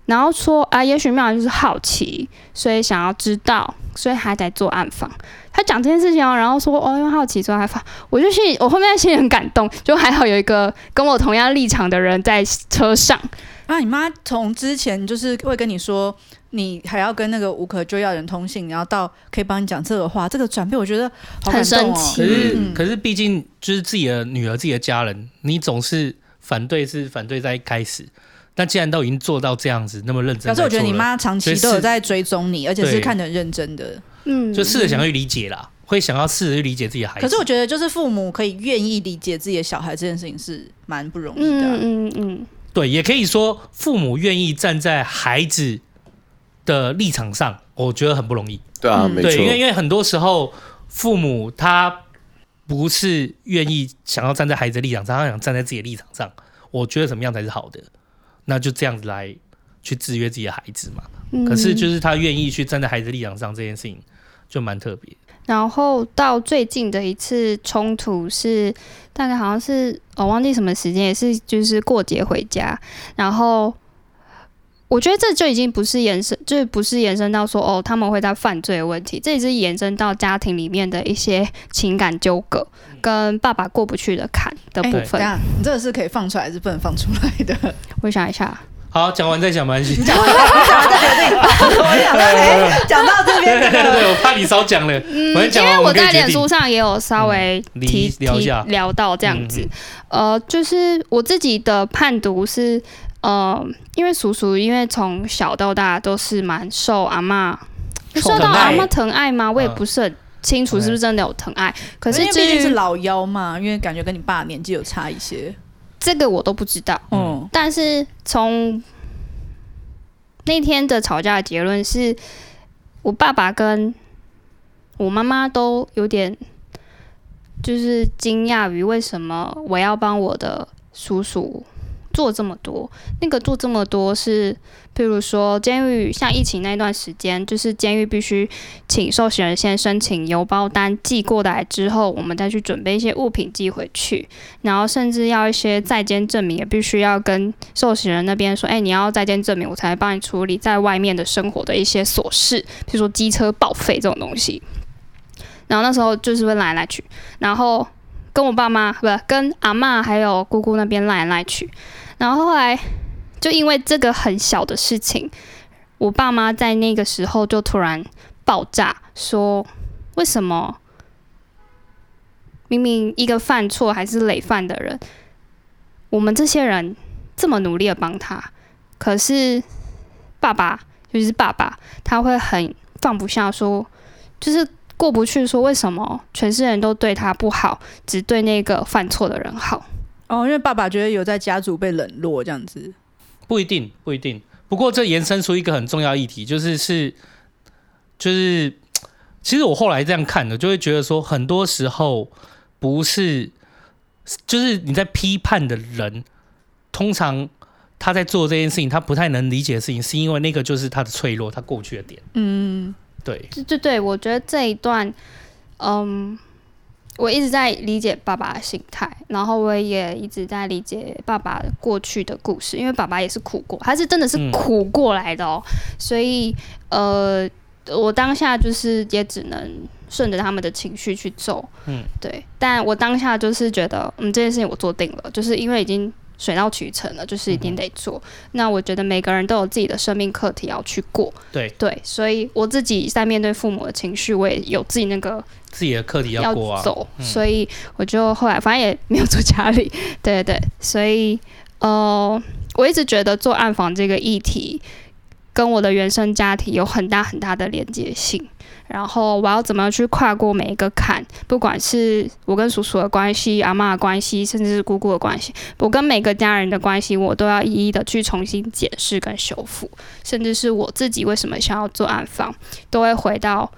然后说啊，也许妙涵就是好奇，所以想要知道，所以还在做暗访。他讲这件事情哦，然后说哦，因为好奇所以还访。我就心里，我后面心里很感动，就还好有一个跟我同样立场的人在车上。啊，你妈从之前就是会跟你说，你还要跟那个无可救药人通信，然后到可以帮你讲这个话，这个转变我觉得好感动哦。很神奇。可是，可是毕竟就是自己的女儿、自己的家人，你总是反对，是反对在一开始。但既然都已经做到这样子，那么认真，可是我觉得你妈长期都有在追踪你，而且是看得很认真的，嗯，就试着想要去理解啦，会想要试着去理解自己的孩子。可是我觉得，就是父母可以愿意理解自己的小孩这件事情是蛮不容易的，嗯嗯嗯，对，也可以说父母愿意站在孩子的立场上，我觉得很不容易。对啊，没错，对，因为因为很多时候父母他不是愿意想要站在孩子的立场上，他想站在自己的立场上，我觉得什么样才是好的。那就这样子来去制约自己的孩子嘛。嗯、可是就是他愿意去站在孩子立场上这件事情就蛮特别。然后到最近的一次冲突是大概好像是我忘记什么时间，也是就是过节回家。然后我觉得这就已经不是延伸，就是不是延伸到说哦他们会在犯罪的问题，这也是延伸到家庭里面的一些情感纠葛跟爸爸过不去的坎的部分。欸、你这个是可以放出来还是不能放出来的？我想一下，好，讲完再 讲没关系。讲完再决定。讲到这边，对 对对，我怕你少讲了。嗯，因为我在脸书上也有稍微提、提、聊一下聊到这样子。呃，就是我自己的判读是，呃，因为叔叔因为从小到大都是蛮受阿嬷受到阿嬷疼爱吗？我也不是很清楚是不是真的有疼爱。嗯、可是毕竟是老幺嘛，因为感觉跟你爸年纪有差一些。这个我都不知道，嗯，但是从那天的吵架的结论是，我爸爸跟我妈妈都有点就是惊讶于为什么我要帮我的叔叔。做这么多，那个做这么多是，譬如说监狱像疫情那段时间，就是监狱必须请受刑人先申请邮包单寄过来之后，我们再去准备一些物品寄回去，然后甚至要一些在监证明，也必须要跟受刑人那边说，哎，你要在监证明，我才帮你处理在外面的生活的一些琐事，比如说机车报废这种东西。然后那时候就是会来来去，然后跟我爸妈不是跟阿嬷还有姑姑那边来来去。然后后来，就因为这个很小的事情，我爸妈在那个时候就突然爆炸，说：“为什么明明一个犯错还是累犯的人，我们这些人这么努力的帮他，可是爸爸，尤其是爸爸，他会很放不下，说就是过不去，说为什么全世界人都对他不好，只对那个犯错的人好。”哦，因为爸爸觉得有在家族被冷落这样子，不一定，不一定。不过这延伸出一个很重要议题，就是是，就是，其实我后来这样看的，就会觉得说，很多时候不是，就是你在批判的人，通常他在做这件事情，他不太能理解的事情，是因为那个就是他的脆弱，他过去的点。嗯，对，对对对，我觉得这一段，嗯，我一直在理解爸爸的心态，然后我也一直在理解爸爸过去的故事，因为爸爸也是苦过，他是真的是苦过来的哦，嗯、所以呃，我当下就是也只能顺着他们的情绪去走，嗯，对，但我当下就是觉得，嗯，这件事情我做定了，就是因为已经。水到渠成了，就是一定得做。嗯、那我觉得每个人都有自己的生命课题要去过。对对，所以我自己在面对父母的情绪，我也有自己那个自己的课题要过啊。走，嗯、所以我就后来反正也没有住家里。对对对，所以呃，我一直觉得做暗访这个议题跟我的原生家庭有很大很大的连接性。然后我要怎么去跨过每一个坎？不管是我跟叔叔的关系、阿嬷的关系，甚至是姑姑的关系，我跟每个家人的关系，我都要一一的去重新检视跟修复。甚至是我自己为什么想要做暗访，都会回到，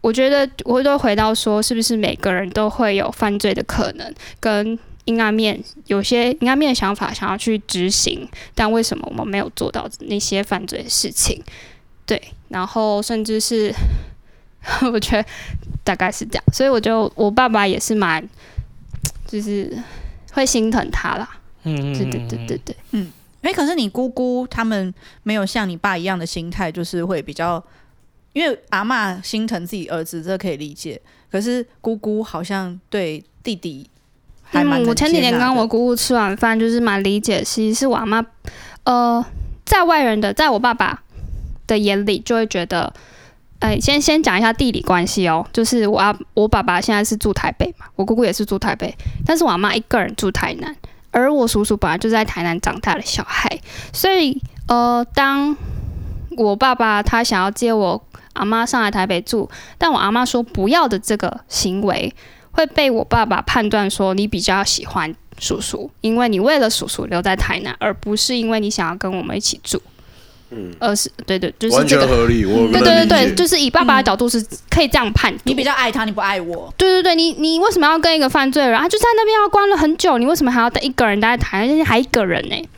我觉得我会都回到说，是不是每个人都会有犯罪的可能，跟阴暗面，有些阴暗面的想法想要去执行，但为什么我们没有做到那些犯罪的事情？对，然后甚至是，我觉得大概是这样，所以我就我爸爸也是蛮，就是会心疼他啦。嗯，对对对对对，嗯。哎，可是你姑姑他们没有像你爸一样的心态，就是会比较，因为阿嬷心疼自己儿子，这可以理解。可是姑姑好像对弟弟还蛮……嗯，我前几天跟我姑姑吃完饭，就是蛮理解。其实是我阿妈，呃，在外人的，在我爸爸。的眼里就会觉得，哎，先先讲一下地理关系哦，就是我阿我爸爸现在是住台北嘛，我姑姑也是住台北，但是我阿妈一个人住台南，而我叔叔本来就在台南长大的小孩，所以呃，当我爸爸他想要接我阿妈上来台北住，但我阿妈说不要的这个行为，会被我爸爸判断说你比较喜欢叔叔，因为你为了叔叔留在台南，而不是因为你想要跟我们一起住。嗯，呃，是对对，就是这个合理。我对对对对，就是以爸爸的角度是可以这样判。你比较爱他，你不爱我。对对对，你你为什么要跟一个犯罪人？他就在那边要关了很久，你为什么还要等一个人待在台南，还一个人呢？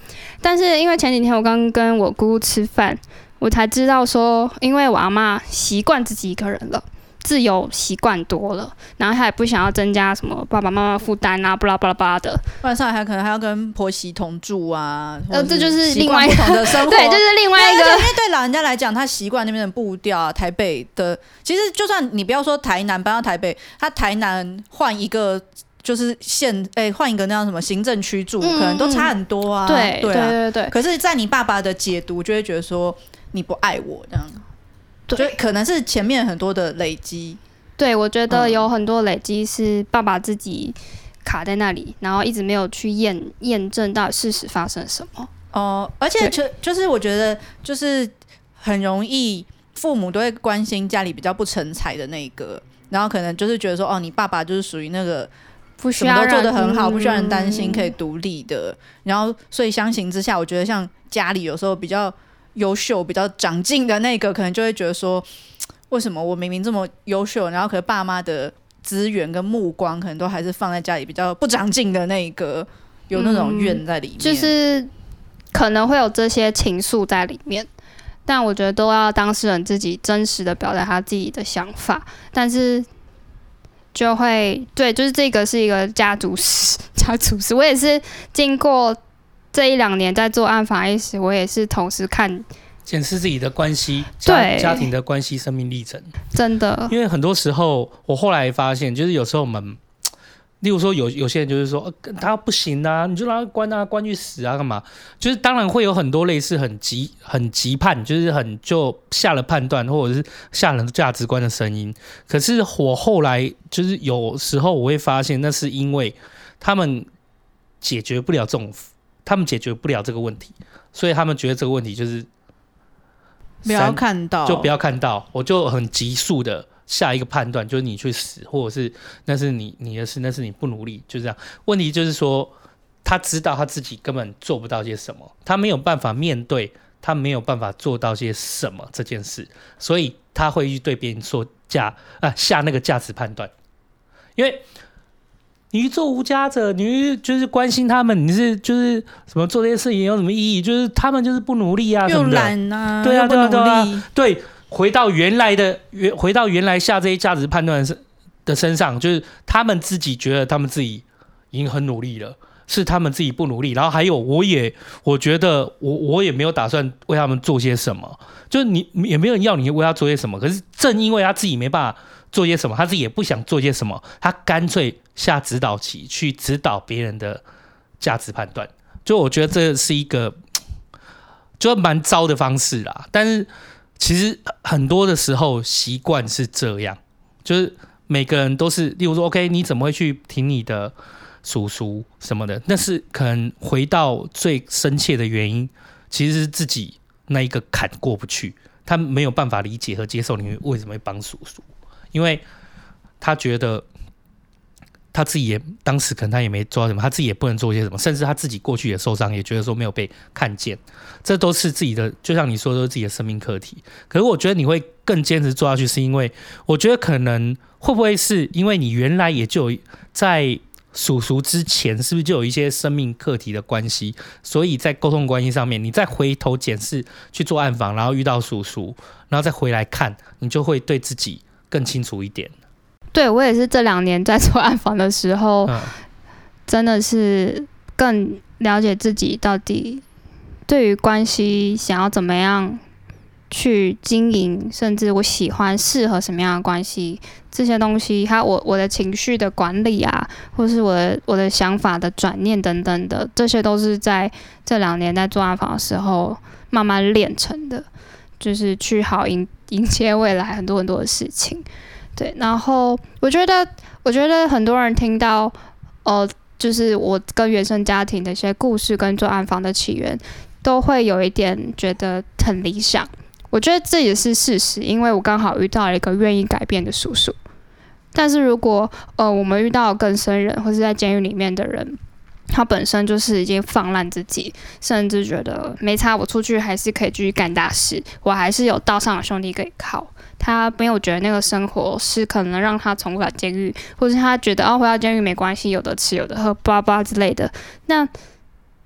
但是因为前几天我刚跟我姑姑吃饭，我才知道说，因为我阿妈习惯自己一个人了。自由习惯多了，然后他也不想要增加什么爸爸妈妈负担啊，巴拉巴拉巴拉的。晚上还可能还要跟婆媳同住啊，呃，这就是另外一种的生活。对，就是另外一个。因为对老人家来讲，他习惯那边的步调啊，台北的。其实就算你不要说台南搬到台北，他台南换一个就是县，哎、欸，换一个那样什么行政区住，嗯、可能都差很多啊。对对啊对对对。可是，在你爸爸的解读，就会觉得说你不爱我这样。对，可能是前面很多的累积。对，我觉得有很多累积是爸爸自己卡在那里，嗯、然后一直没有去验验证到底事实发生什么。哦、呃，而且就就是我觉得就是很容易父母都会关心家里比较不成才的那个，然后可能就是觉得说，哦，你爸爸就是属于那个不需要都做得很好，不需要人担心，可以独立的。嗯、然后所以相形之下，我觉得像家里有时候比较。优秀、比较长进的那个，可能就会觉得说，为什么我明明这么优秀，然后可是爸妈的资源跟目光，可能都还是放在家里比较不长进的那一个，有那种怨在里面，就是可能会有这些情愫在里面。但我觉得都要当事人自己真实的表达他自己的想法，但是就会对，就是这个是一个家族史，家族史，我也是经过。这一两年在做暗房意识，我也是同时看检视自己的关系，家对家庭的关系，生命历程。真的，因为很多时候，我后来发现，就是有时候我们，例如说有有些人就是说，呃、他不行啊，你就让他关啊，关去死啊，干嘛？就是当然会有很多类似很急、很急判，就是很就下了判断或者是下了价值观的声音。可是我后来就是有时候我会发现，那是因为他们解决不了这种。他们解决不了这个问题，所以他们觉得这个问题就是不要看到，就不要看到，我就很急速的下一个判断，就是你去死，或者是那是你你的事，那是你不努力，就这样。问题就是说，他知道他自己根本做不到些什么，他没有办法面对，他没有办法做到些什么这件事，所以他会去对别人说价啊下那个价值判断，因为。你做无家者，你就是关心他们，你是就是什么做这些事情有什么意义？就是他们就是不努力啊，又懒啊，对啊，对啊，对啊，对。回到原来的原，回到原来下这些价值判断的的身上，就是他们自己觉得他们自己已经很努力了，是他们自己不努力。然后还有，我也我觉得我我也没有打算为他们做些什么，就是你也没有人要你为他做些什么。可是正因为他自己没办法做些什么，他自己也不想做些什么，他干脆下指导棋去指导别人的价值判断。就我觉得这是一个 就蛮糟的方式啦，但是。其实很多的时候习惯是这样，就是每个人都是，例如说，OK，你怎么会去听你的叔叔什么的？那是可能回到最深切的原因，其实是自己那一个坎过不去，他没有办法理解和接受你为什么会帮叔叔，因为他觉得。他自己也当时可能他也没做到什么，他自己也不能做些什么，甚至他自己过去也受伤，也觉得说没有被看见，这都是自己的，就像你说的，都是自己的生命课题。可是我觉得你会更坚持做下去，是因为我觉得可能会不会是因为你原来也就在叔叔之前，是不是就有一些生命课题的关系，所以在沟通关系上面，你再回头检视去做暗访，然后遇到叔叔，然后再回来看，你就会对自己更清楚一点。对，我也是这两年在做暗访的时候，真的是更了解自己到底对于关系想要怎么样去经营，甚至我喜欢适合什么样的关系，这些东西，还有我我的情绪的管理啊，或是我的我的想法的转念等等的，这些都是在这两年在做暗访的时候慢慢练成的，就是去好迎迎接未来很多很多的事情。对，然后我觉得，我觉得很多人听到，呃，就是我跟原生家庭的一些故事跟做暗访的起源，都会有一点觉得很理想。我觉得这也是事实，因为我刚好遇到了一个愿意改变的叔叔。但是如果呃，我们遇到更生人，或是在监狱里面的人，他本身就是已经放烂自己，甚至觉得没差，我出去还是可以继续干大事，我还是有道上的兄弟可以靠。他没有觉得那个生活是可能让他重返监狱，或是他觉得哦，回到监狱没关系，有的吃有的喝，巴拉巴之类的。那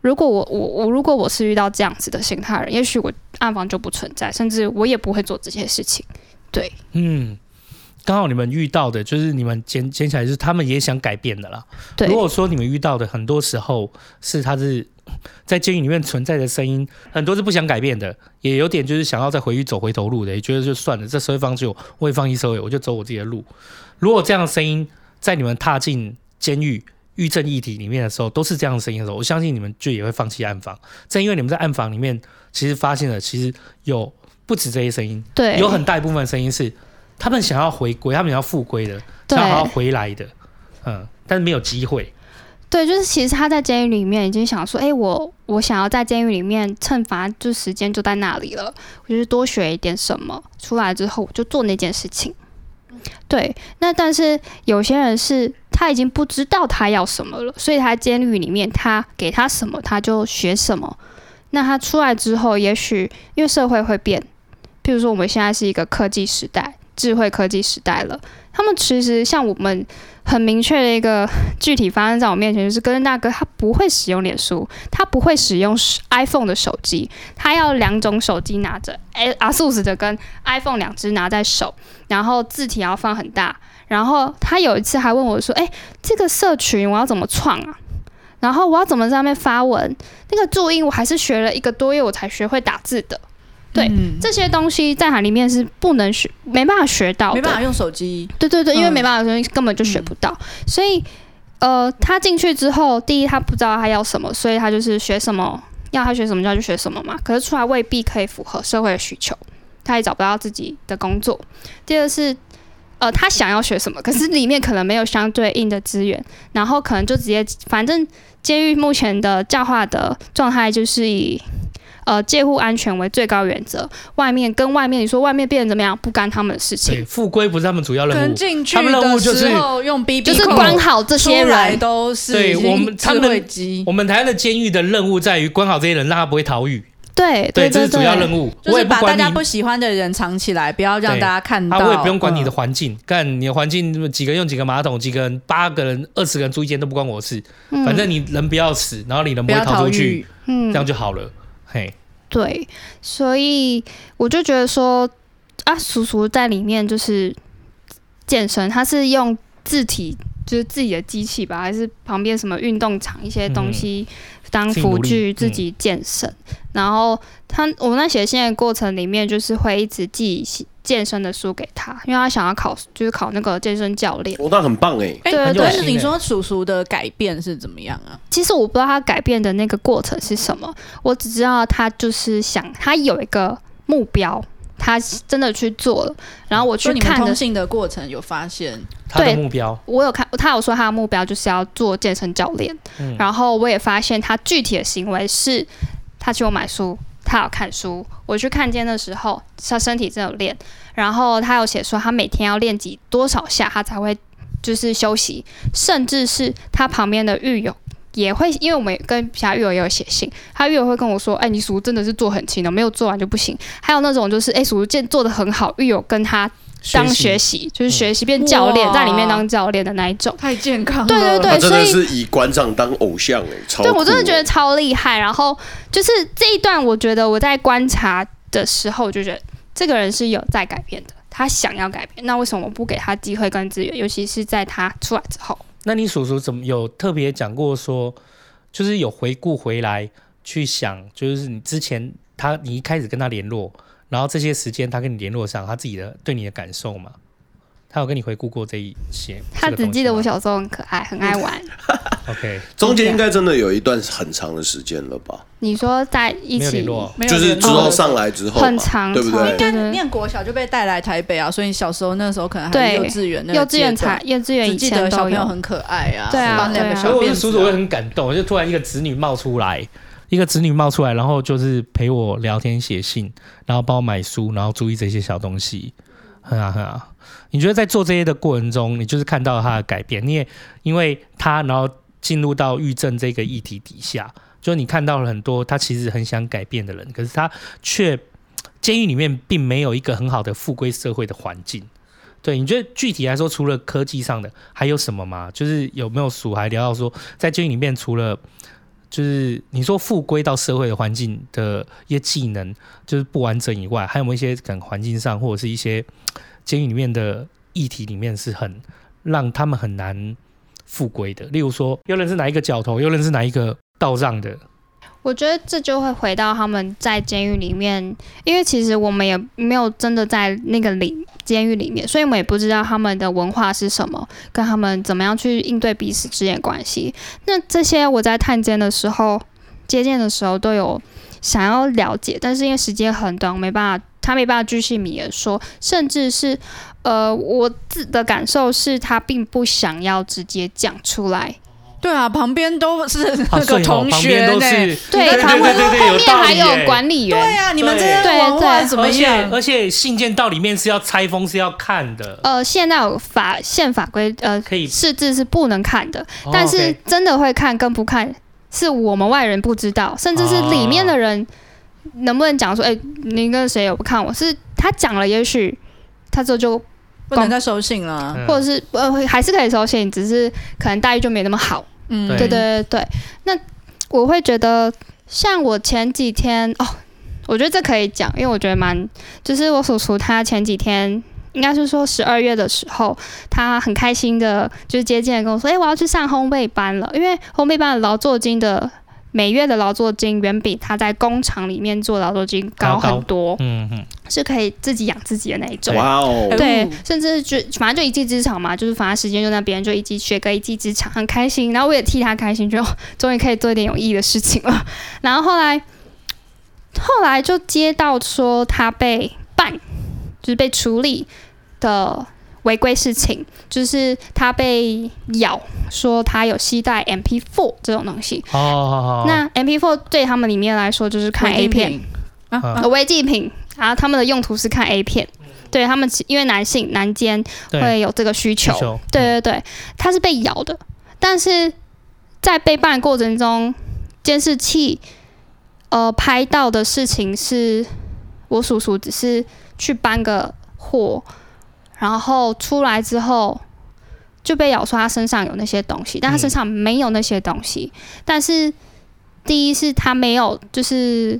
如果我我我如果我是遇到这样子的心态人，也许我暗访就不存在，甚至我也不会做这些事情。对，嗯。刚好你们遇到的，就是你们捡捡起来，就是他们也想改变的啦。对，如果说你们遇到的很多时候是他是在监狱里面存在的声音，很多是不想改变的，也有点就是想要再回去走回头路的，也觉得就算了，这社会放弃我，我也放弃社会，我就走我自己的路。如果这样的声音在你们踏进监狱狱政议题里面的时候，都是这样的声音的时候，我相信你们就也会放弃暗访。正因为你们在暗访里面，其实发现了，其实有不止这些声音，对，有很大一部分声音是。他们想要回归，他们想要复归的，想要回来的，嗯，但是没有机会。对，就是其实他在监狱里面已经想说，哎、欸，我我想要在监狱里面趁反正就时间就在那里了，我就是多学一点什么，出来之后我就做那件事情。对，那但是有些人是他已经不知道他要什么了，所以他监狱里面他给他什么他就学什么。那他出来之后，也许因为社会会变，譬如说我们现在是一个科技时代。智慧科技时代了，他们其实像我们很明确的一个 具体发生在我面前，就是跟那个他不会使用脸书，他不会使用 iPhone 的手机，他要两种手机拿着，哎阿 su 的跟 iPhone 两只拿在手，然后字体要放很大，然后他有一次还问我说，哎，这个社群我要怎么创啊？然后我要怎么在上面发文？那个注音我还是学了一个多月我才学会打字的。对、嗯、这些东西在海里面是不能学，没办法学到，没办法用手机。对对对，因为没办法用，根本就学不到。嗯、所以，呃，他进去之后，第一他不知道他要什么，所以他就是学什么，要他学什么就要去学什么嘛。可是出来未必可以符合社会的需求，他也找不到自己的工作。第二是，呃，他想要学什么，可是里面可能没有相对应的资源，然后可能就直接，反正监狱目前的教化的状态就是以。呃，介护安全为最高原则。外面跟外面，你说外面变成怎么样，不干他们的事情。对，复归不是他们主要任务。进去他们任务就是用 BB 就是关好这些人，都是对我们他们我们台湾的监狱的任务在于关好这些人，让他不会逃狱。对对，这是主要任务。就是把大家不喜欢的人藏起来，不要让大家看到。他我也不用管你的环境，看、嗯、你的环境几个人用几个马桶，几个人八个人二十个人住一间都不关我事。嗯、反正你人不要死，然后你人不会逃出去，嗯，这样就好了。嘿。对，所以我就觉得说，啊，叔叔在里面就是健身，他是用字体就是自己的机器吧，还是旁边什么运动场一些东西当辅具自己健身。嗯、然后他我们在写信的过程里面，就是会一直寄健身的书给他，因为他想要考，就是考那个健身教练。哦，那很棒哎！哎、欸，但是你说叔叔的改变是怎么样啊？其实我不知道他改变的那个过程是什么，我只知道他就是想，他有一个目标，他真的去做了。然后我去看通信的过程，有发现他的目标。我有看，他有说他的目标就是要做健身教练。嗯，然后我也发现他具体的行为是，他去我买书。他有看书，我去看见的时候，他身体真的有练。然后他有写说，他每天要练几多少下，他才会就是休息。甚至是他旁边的狱友也会，因为我们跟其他狱友也有写信，他狱友会跟我说：“哎，你叔叔真的是做很轻的，没有做完就不行。”还有那种就是，哎，叔叔健做的很好，狱友跟他。当学习就是学习变教练，在里面当教练的那一种，太健康了。对对对，真的是以馆长当偶像哎，超。对，我真的觉得超厉害。然后就是这一段，我觉得我在观察的时候，就觉得这个人是有在改变的，他想要改变。那为什么不给他机会跟资源？尤其是在他出来之后。那你叔叔怎么有特别讲过说，就是有回顾回来去想，就是你之前他你一开始跟他联络。然后这些时间，他跟你联络上，他自己的对你的感受嘛？他有跟你回顾过这一些？他只记得我小时候很可爱，很爱玩。OK，中间应该真的有一段很长的时间了吧？你说在一起，就是之后上来之后，很长，对不对？应该念国小就被带来台北啊，所以小时候那时候可能还幼稚园，幼稚园才幼稚园以前都小朋友很可爱啊。对啊，两个小我是叔叔会很感动，就突然一个子女冒出来。一个子女冒出来，然后就是陪我聊天、写信，然后帮我买书，然后注意这些小东西，很啊很啊。你觉得在做这些的过程中，你就是看到他的改变，你也因为他，然后进入到狱政这个议题底下，就你看到了很多他其实很想改变的人，可是他却监狱里面并没有一个很好的复归社会的环境。对，你觉得具体来说，除了科技上的，还有什么吗？就是有没有书还聊到说，在监狱里面除了就是你说复归到社会的环境的一些技能，就是不完整以外，还有没有一些可能环境上或者是一些监狱里面的议题里面是很让他们很难复归的？例如说，又认识哪一个角头，又认识哪一个道上的？我觉得这就会回到他们在监狱里面，因为其实我们也没有真的在那个里监狱里面，所以我们也不知道他们的文化是什么，跟他们怎么样去应对彼此之间的关系。那这些我在探监的时候、接见的时候都有想要了解，但是因为时间很短，我没办法，他没办法巨细靡遗说，甚至是呃，我自的感受是他并不想要直接讲出来。对啊，旁边都是那个同学呢。对，旁边后面还有管理员。对啊，你们这些文化怎么样？而且信件到里面是要拆封，是要看的。呃，现在有法宪法规，呃，可以释字是不能看的。但是真的会看跟不看，是我们外人不知道，甚至是里面的人能不能讲说，哎，你跟谁有不看我？是他讲了，也许他这就。不能再收信了，或者是呃，还是可以收信，只是可能待遇就没那么好。嗯，对对对对。那我会觉得，像我前几天哦，我觉得这可以讲，因为我觉得蛮，就是我叔叔他前几天应该是说十二月的时候，他很开心的，就是接见跟我说，哎，我要去上烘焙班了，因为烘焙班的劳作金的。每月的劳作金远比他在工厂里面做劳作金高很多，嗯嗯，是可以自己养自己的那一种，哇哦，对，甚至就反正就一技之长嘛，就是反正时间就在别人就一技学个一技之长，很开心，然后我也替他开心，就 终于可以做一点有意义的事情了。然后后来后来就接到说他被办，就是被处理的。违规事情就是他被咬，说他有携带 MP4 这种东西。哦，那 MP4 对他们里面来说就是看 A 片。啊，违禁品。然后他们的用途是看 A 片，对他们因为男性男监会有这个需求。对对对，他是被咬的，但是在被办过程中，监视器呃拍到的事情是，我叔叔只是去搬个货。然后出来之后就被咬说他身上有那些东西，但他身上没有那些东西。嗯、但是第一是他没有，就是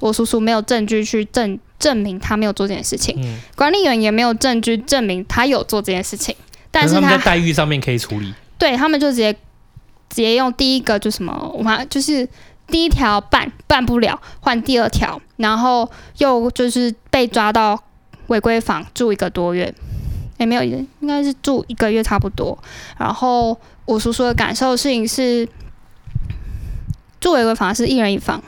我叔叔没有证据去证证明他没有做这件事情，嗯，管理员也没有证据证明他有做这件事情，但是他们在待遇上面可以处理。对他们就直接直接用第一个就什么，我们就是第一条办办不了，换第二条，然后又就是被抓到违规房住一个多月，也没有，应该是住一个月差不多。然后我叔叔的感受的事情是，住违规房是一人一房。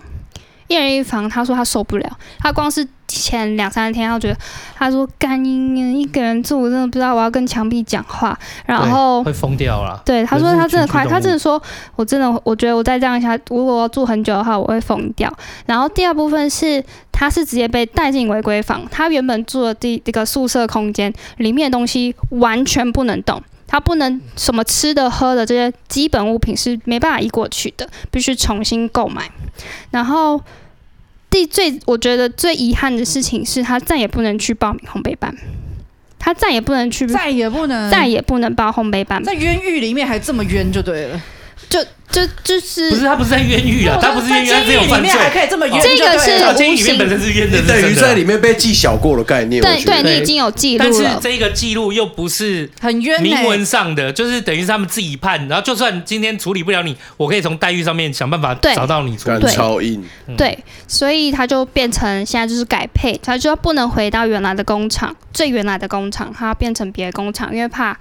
一人一房，他说他受不了，他光是前两三天，他觉得他说干你一个人住，我真的不知道我要跟墙壁讲话，然后会疯掉了。对，他说他真的快，他真的说，我真的我觉得我再这样下，如果我要住很久的话，我会疯掉。然后第二部分是，他是直接被带进违规房，他原本住的第这个宿舍空间里面的东西完全不能动，他不能什么吃的喝的这些基本物品是没办法移过去的，必须重新购买。然后，第最我觉得最遗憾的事情是他再也不能去报名烘焙班，他再也不能去，再也不能，再也不能报烘焙班，在冤狱里面还这么冤就对了。就就就是不是他不是在冤狱啊，他不是冤狱，他是有犯罪，还可以这么冤，这个是监狱里面本身是冤的，等于在里面被记小过的概念。对对，你已经有记录了，但是这个记录又不是很冤，明文上的，就是等于是他们自己判，然后就算今天处理不了你，我可以从待遇上面想办法找到你处理。超硬，对，所以他就变成现在就是改配，他就不能回到原来的工厂，最原来的工厂，他要变成别的工厂，因为怕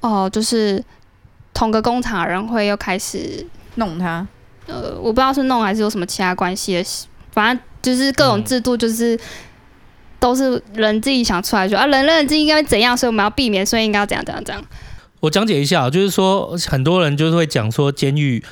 哦，就是同个工厂的人会又开始。弄他，呃，我不知道是弄还是有什么其他关系的，反正就是各种制度，就是、嗯、都是人自己想出来说啊，人认知应该怎样，所以我们要避免，所以应该要怎样怎样怎样。我讲解一下，就是说很多人就是会讲说监狱，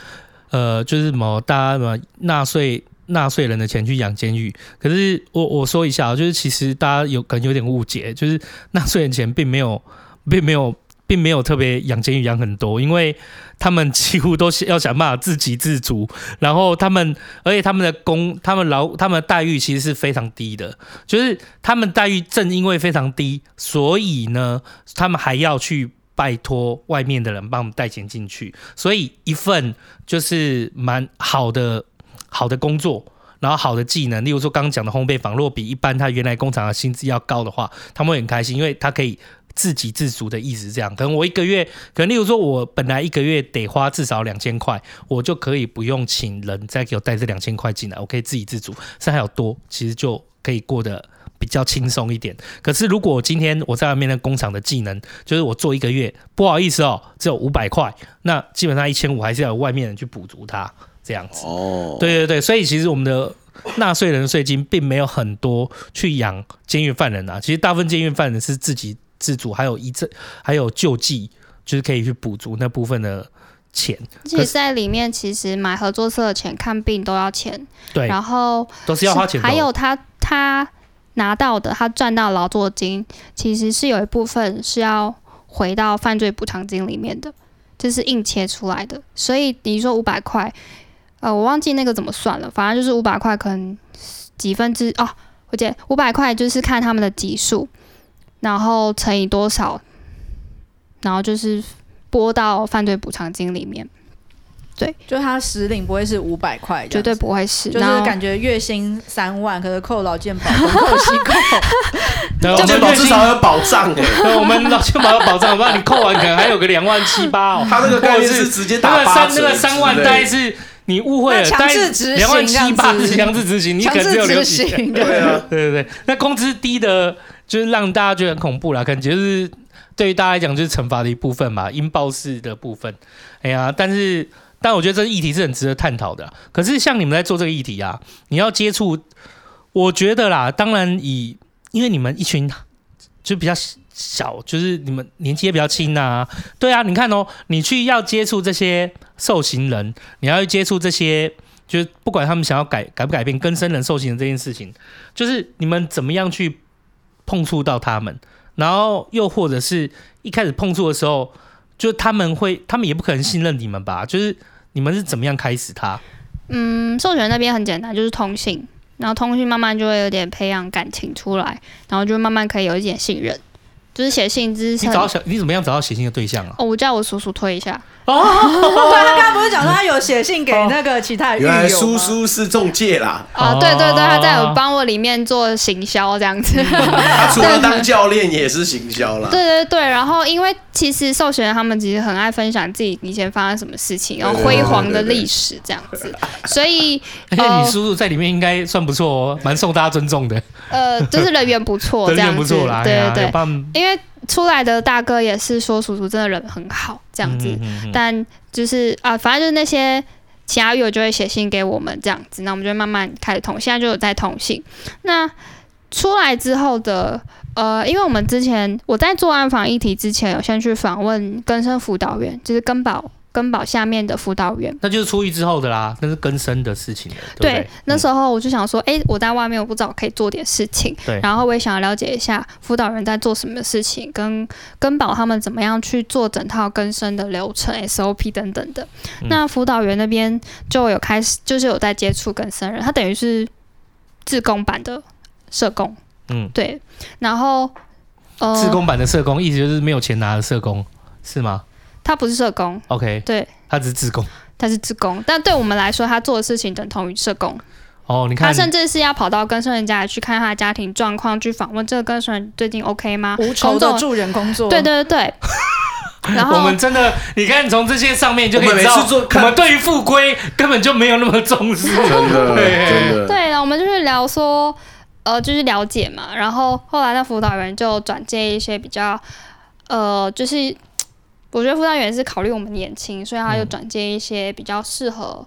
呃，就是什么大家什么纳税纳税人的钱去养监狱，可是我我说一下，就是其实大家有可能有点误解，就是纳税人钱并没有并没有。并没有特别养监狱养很多，因为他们几乎都是要想办法自给自足，然后他们，而且他们的工、他们劳、他们的待遇其实是非常低的，就是他们待遇正因为非常低，所以呢，他们还要去拜托外面的人帮我们带钱进去，所以一份就是蛮好的好的工作，然后好的技能，例如说刚刚讲的烘焙坊，如果比一般他原来工厂的薪资要高的话，他们会很开心，因为他可以。自给自足的意思是这样，可能我一个月，可能例如说，我本来一个月得花至少两千块，我就可以不用请人再给我带这两千块进来，我可以自给自足，甚至还有多，其实就可以过得比较轻松一点。可是如果今天我在外面的工厂的技能，就是我做一个月，不好意思哦，只有五百块，那基本上一千五还是要有外面人去补足它，这样子。哦，对对对，所以其实我们的纳税人税金并没有很多去养监狱犯人啊，其实大部分监狱犯人是自己。自主还有一次，还有救济，就是可以去补足那部分的钱。而且，在里面其实买合作社的钱、看病都要钱，对，然后都是要花钱。还有他他拿到的，他赚到劳作金，其实是有一部分是要回到犯罪补偿金里面的，就是硬切出来的。所以你说五百块，呃，我忘记那个怎么算了，反正就是五百块，可能几分之哦，我记得五百块就是看他们的级数。然后乘以多少，然后就是拨到犯罪补偿金里面。对，就他实领不会是五百块，绝对不会是，就是感觉月薪三万，可是扣劳健保、扣息扣，劳健保至少有保障哎。我们劳健保有保障，不然你扣完可能还有个两万七八哦。他那个概念是直接打八折，那个三万大概是你误会了，强制执行，两万七八是强制执行，你可能只有留息。对啊，对对对，那工资低的。就是让大家觉得很恐怖啦，感觉就是对于大家来讲就是惩罚的一部分嘛，因报式的部分。哎呀，但是但我觉得这个议题是很值得探讨的。可是像你们在做这个议题啊，你要接触，我觉得啦，当然以因为你们一群就比较小，就是你们年纪也比较轻呐。对啊，你看哦，你去要接触这些受刑人，你要去接触这些，就是不管他们想要改改不改变跟生人受刑人这件事情，就是你们怎么样去。碰触到他们，然后又或者是一开始碰触的时候，就他们会，他们也不可能信任你们吧？就是你们是怎么样开始他？嗯，授权那边很简单，就是通信，然后通信慢慢就会有点培养感情出来，然后就慢慢可以有一点信任，就是写信之前。你找小，你怎么样找到写信的对象啊？哦，我叫我叔叔推一下。哦，对他刚刚不是讲说他有写信给那个其他的狱友。原来叔叔是中介啦。啊，对对对，他在有帮我里面做行销这样子。他除了当教练也是行销啦。对对对，然后因为其实受刑人他们其实很爱分享自己以前发生什么事情，然后辉煌的历史这样子，所以 而且你叔叔在里面应该算不错哦，蛮受大家尊重的。呃，就是人缘不错，这样子，对对对，因为。出来的大哥也是说，叔叔真的人很好，这样子。嗯嗯嗯、但就是啊，反正就是那些其他狱友就会写信给我们这样子，那我们就慢慢开始通，现在就有在通信。那出来之后的呃，因为我们之前我在做暗访议题之前，有先去访问更生辅导员，就是更保。更保下面的辅导员，那就是出狱之后的啦，那是更生的事情了。对，对，那时候我就想说，哎、欸，我在外面，我不知道可以做点事情。对，然后我也想要了解一下辅导员在做什么事情，跟根宝他们怎么样去做整套更生的流程、SOP 等等的。嗯、那辅导员那边就有开始，就是有在接触更生人，他等于是自工版的社工。嗯，对。然后，呃，志工版的社工，意思就是没有钱拿的社工，是吗？他不是社工，OK，对，他只是自工，他是自工，但对我们来说，他做的事情等同于社工。哦，你看，他甚至是要跑到跟生人家里去看他的家庭状况，去访问这个跟生人最近 OK 吗？无酬的助人工作，对对对对。然后我们真的，你看从这些上面就可以知道，我们对于复归根本就没有那么重视，真的，真的。对，了我们就是聊说，呃，就是了解嘛。然后后来那辅导员就转介一些比较，呃，就是。我觉得辅导员是考虑我们年轻，所以他就转接一些比较适合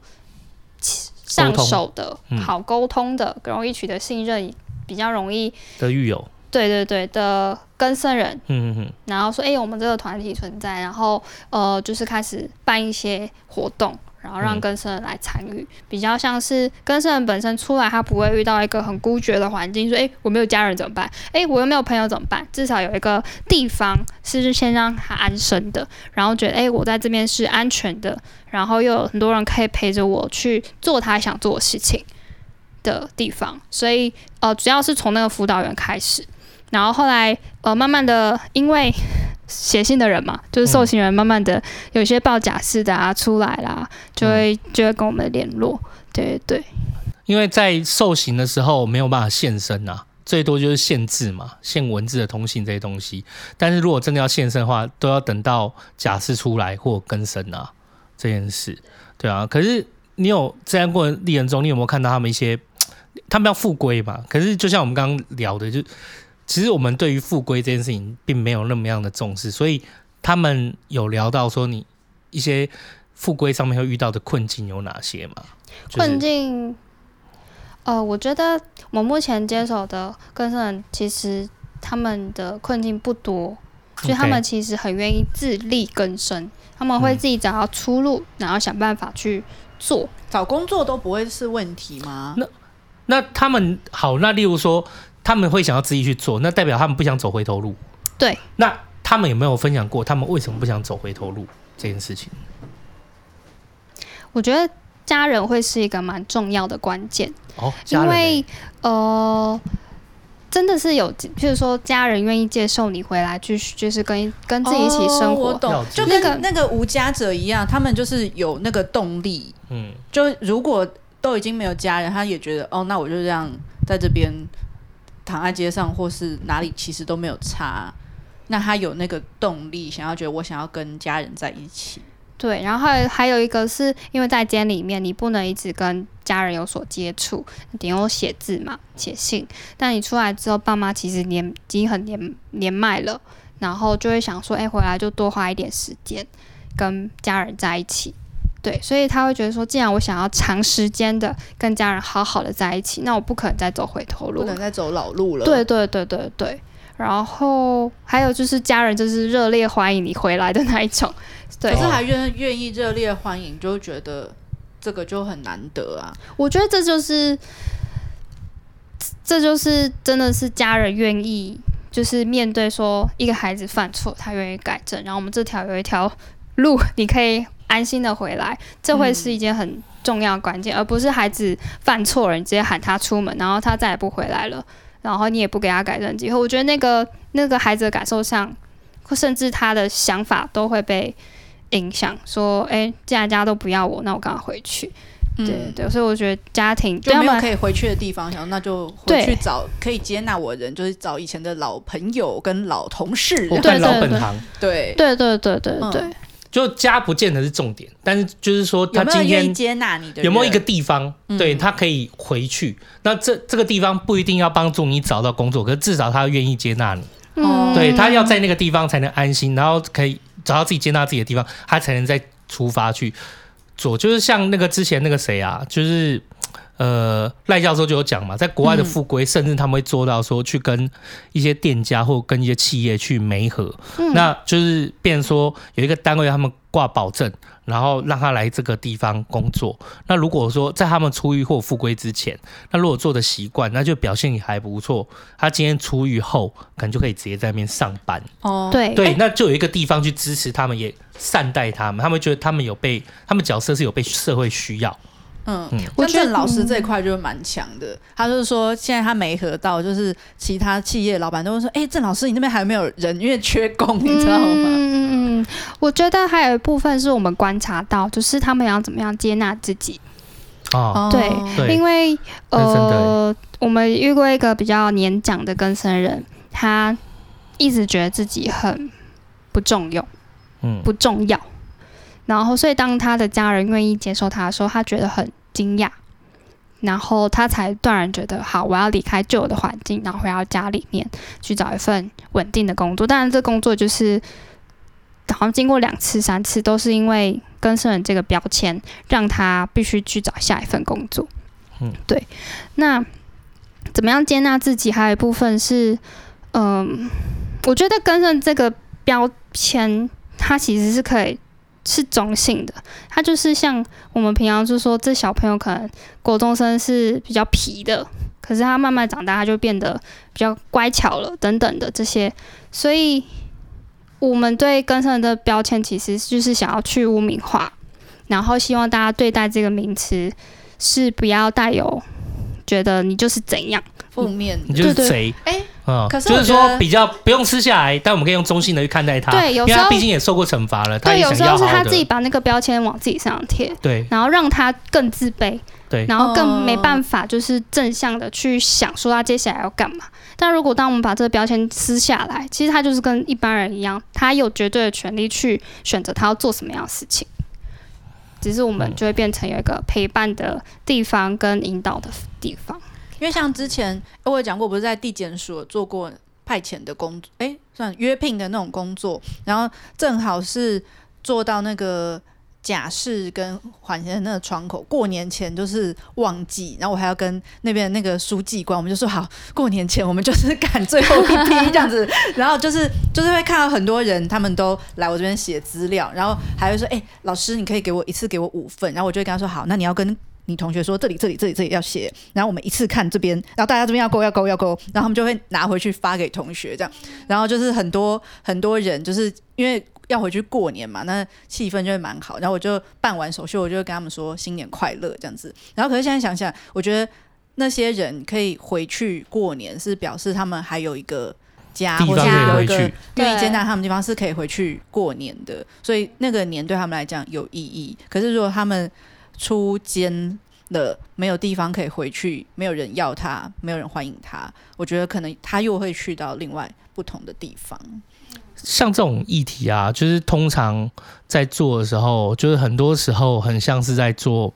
上手的、沟好沟通的、容易取得信任、比较容易的狱友。对对对的跟生人。嗯嗯嗯。然后说，哎、欸，我们这个团体存在，然后呃，就是开始办一些活动。然后让更生人来参与，比较像是更生人本身出来，他不会遇到一个很孤绝的环境，说：“哎，我没有家人怎么办？哎，我又没有朋友怎么办？”至少有一个地方是先让他安身的，然后觉得：“哎，我在这边是安全的，然后又有很多人可以陪着我去做他想做的事情的地方。”所以，呃，主要是从那个辅导员开始，然后后来，呃，慢慢的，因为。写信的人嘛，就是受刑人，慢慢的有些报假释的啊出来啦，就会就会跟我们联络，对对。因为在受刑的时候没有办法现身啊，最多就是限制嘛，限文字的通信这些东西。但是如果真的要现身的话，都要等到假释出来或更生啊这件事，对啊。可是你有这样过程历程中，你有没有看到他们一些，他们要复归嘛？可是就像我们刚刚聊的，就。其实我们对于复归这件事情并没有那么样的重视，所以他们有聊到说你一些复归上面会遇到的困境有哪些吗？就是、困境，呃，我觉得我目前接手的更生人，其实他们的困境不多，所以他们其实很愿意自力更生，他们会自己找到出路，嗯、然后想办法去做，找工作都不会是问题吗？那那他们好，那例如说。他们会想要自己去做，那代表他们不想走回头路。对，那他们有没有分享过他们为什么不想走回头路这件事情？我觉得家人会是一个蛮重要的关键哦，因为呃，真的是有，譬如说家人愿意接受你回来，继续就是跟跟自己一起生活，哦、我懂，就跟那个那个无家者一样，他们就是有那个动力。嗯，就如果都已经没有家人，他也觉得哦，那我就这样在这边。躺在街上或是哪里，其实都没有差。那他有那个动力，想要觉得我想要跟家人在一起。对，然后还有一个是因为在监里面，你不能一直跟家人有所接触，顶多写字嘛，写信。但你出来之后，爸妈其实年已经很年年迈了，然后就会想说，哎，回来就多花一点时间跟家人在一起。对，所以他会觉得说，既然我想要长时间的跟家人好好的在一起，那我不可能再走回头路，不能再走老路了。对对对对对。然后还有就是家人就是热烈欢迎你回来的那一种，对。可是还愿愿意热烈欢迎，就觉得这个就很难得啊。我觉得这就是，这就是真的是家人愿意，就是面对说一个孩子犯错，他愿意改正，然后我们这条有一条路，你可以。安心的回来，这会是一件很重要关键，嗯、而不是孩子犯错了，你直接喊他出门，然后他再也不回来了，然后你也不给他改正机会。我觉得那个那个孩子的感受上，或甚至他的想法都会被影响，说，哎、欸，既然家都不要我，那我干嘛回去。对对对，所以我觉得家庭就没有可以回去的地方，想那就回去找可以接纳我的人，就是找以前的老朋友跟老同事，我看老本行。对对对对对对，就家不见得是重点，但是就是说他今天接纳你的有没有一个地方，对他可以回去。那这这个地方不一定要帮助你找到工作，可是至少他愿意接纳你。嗯，对他要在那个地方才能安心，然后可以找到自己接纳自己的地方，他才能再出发去。做就是像那个之前那个谁啊，就是呃赖教授就有讲嘛，在国外的复归，甚至他们会做到说去跟一些店家或跟一些企业去媒合，嗯、那就是变成说有一个单位他们挂保证，然后让他来这个地方工作。那如果说在他们出狱或复归之前，那如果做的习惯，那就表现也还不错。他今天出狱后，可能就可以直接在那边上班。哦，对对，那就有一个地方去支持他们，也善待他们。他们觉得他们有被，他们角色是有被社会需要。嗯，我觉得老师这一块就是蛮强的。他就是说，现在他没合到，就是其他企业老板都会说：“哎、欸，郑老师，你那边还有没有人？因为缺工，你知道吗？”嗯嗯嗯，我觉得还有一部分是我们观察到，就是他们要怎么样接纳自己。哦，对，对因为呃，我们遇过一个比较年长的更生人，他一直觉得自己很不重用，嗯，不重要。然后，所以当他的家人愿意接受他的时候，他觉得很惊讶，然后他才断然觉得好，我要离开旧的环境，然后回到家里面去找一份稳定的工作。当然，这工作就是好像经过两次、三次，都是因为跟生人这个标签，让他必须去找下一份工作。嗯，对。那怎么样接纳自己？还有一部分是，嗯，我觉得跟生这个标签，它其实是可以。是中性的，他就是像我们平常就说，这小朋友可能国中生是比较皮的，可是他慢慢长大，他就变得比较乖巧了，等等的这些。所以，我们对根生人的标签其实就是想要去污名化，然后希望大家对待这个名词是不要带有觉得你就是怎样负面，你就是贼。哎。嗯，可是就是说比较不用撕下来，但我们可以用中性的去看待他。对，有时候因为他毕竟也受过惩罚了，他。对，有时候是他自己把那个标签往自己身上贴，对，然后让他更自卑，对，然后更没办法就是正向的去想说他接下来要干嘛。但如果当我们把这个标签撕下来，其实他就是跟一般人一样，他有绝对的权利去选择他要做什么样的事情。只是我们就会变成有一个陪伴的地方跟引导的地方。因为像之前我有讲过，不是在地检所做过派遣的工作，哎，算约聘的那种工作，然后正好是做到那个假释跟缓刑的那个窗口，过年前就是旺季，然后我还要跟那边那个书记官，我们就说好，过年前我们就是赶最后一批这样子，然后就是就是会看到很多人，他们都来我这边写资料，然后还会说，哎，老师你可以给我一次给我五份，然后我就会跟他说好，那你要跟。你同学说这里这里这里这里要写，然后我们一次看这边，然后大家这边要勾要勾要勾，然后他们就会拿回去发给同学这样，然后就是很多很多人就是因为要回去过年嘛，那气氛就会蛮好，然后我就办完手续，我就跟他们说新年快乐这样子，然后可是现在想想，我觉得那些人可以回去过年，是表示他们还有一个家，或者有一个愿意接纳他们地方是可以回去过年的，所以那个年对他们来讲有意义。可是如果他们出监了，没有地方可以回去，没有人要他，没有人欢迎他。我觉得可能他又会去到另外不同的地方。像这种议题啊，就是通常在做的时候，就是很多时候很像是在做，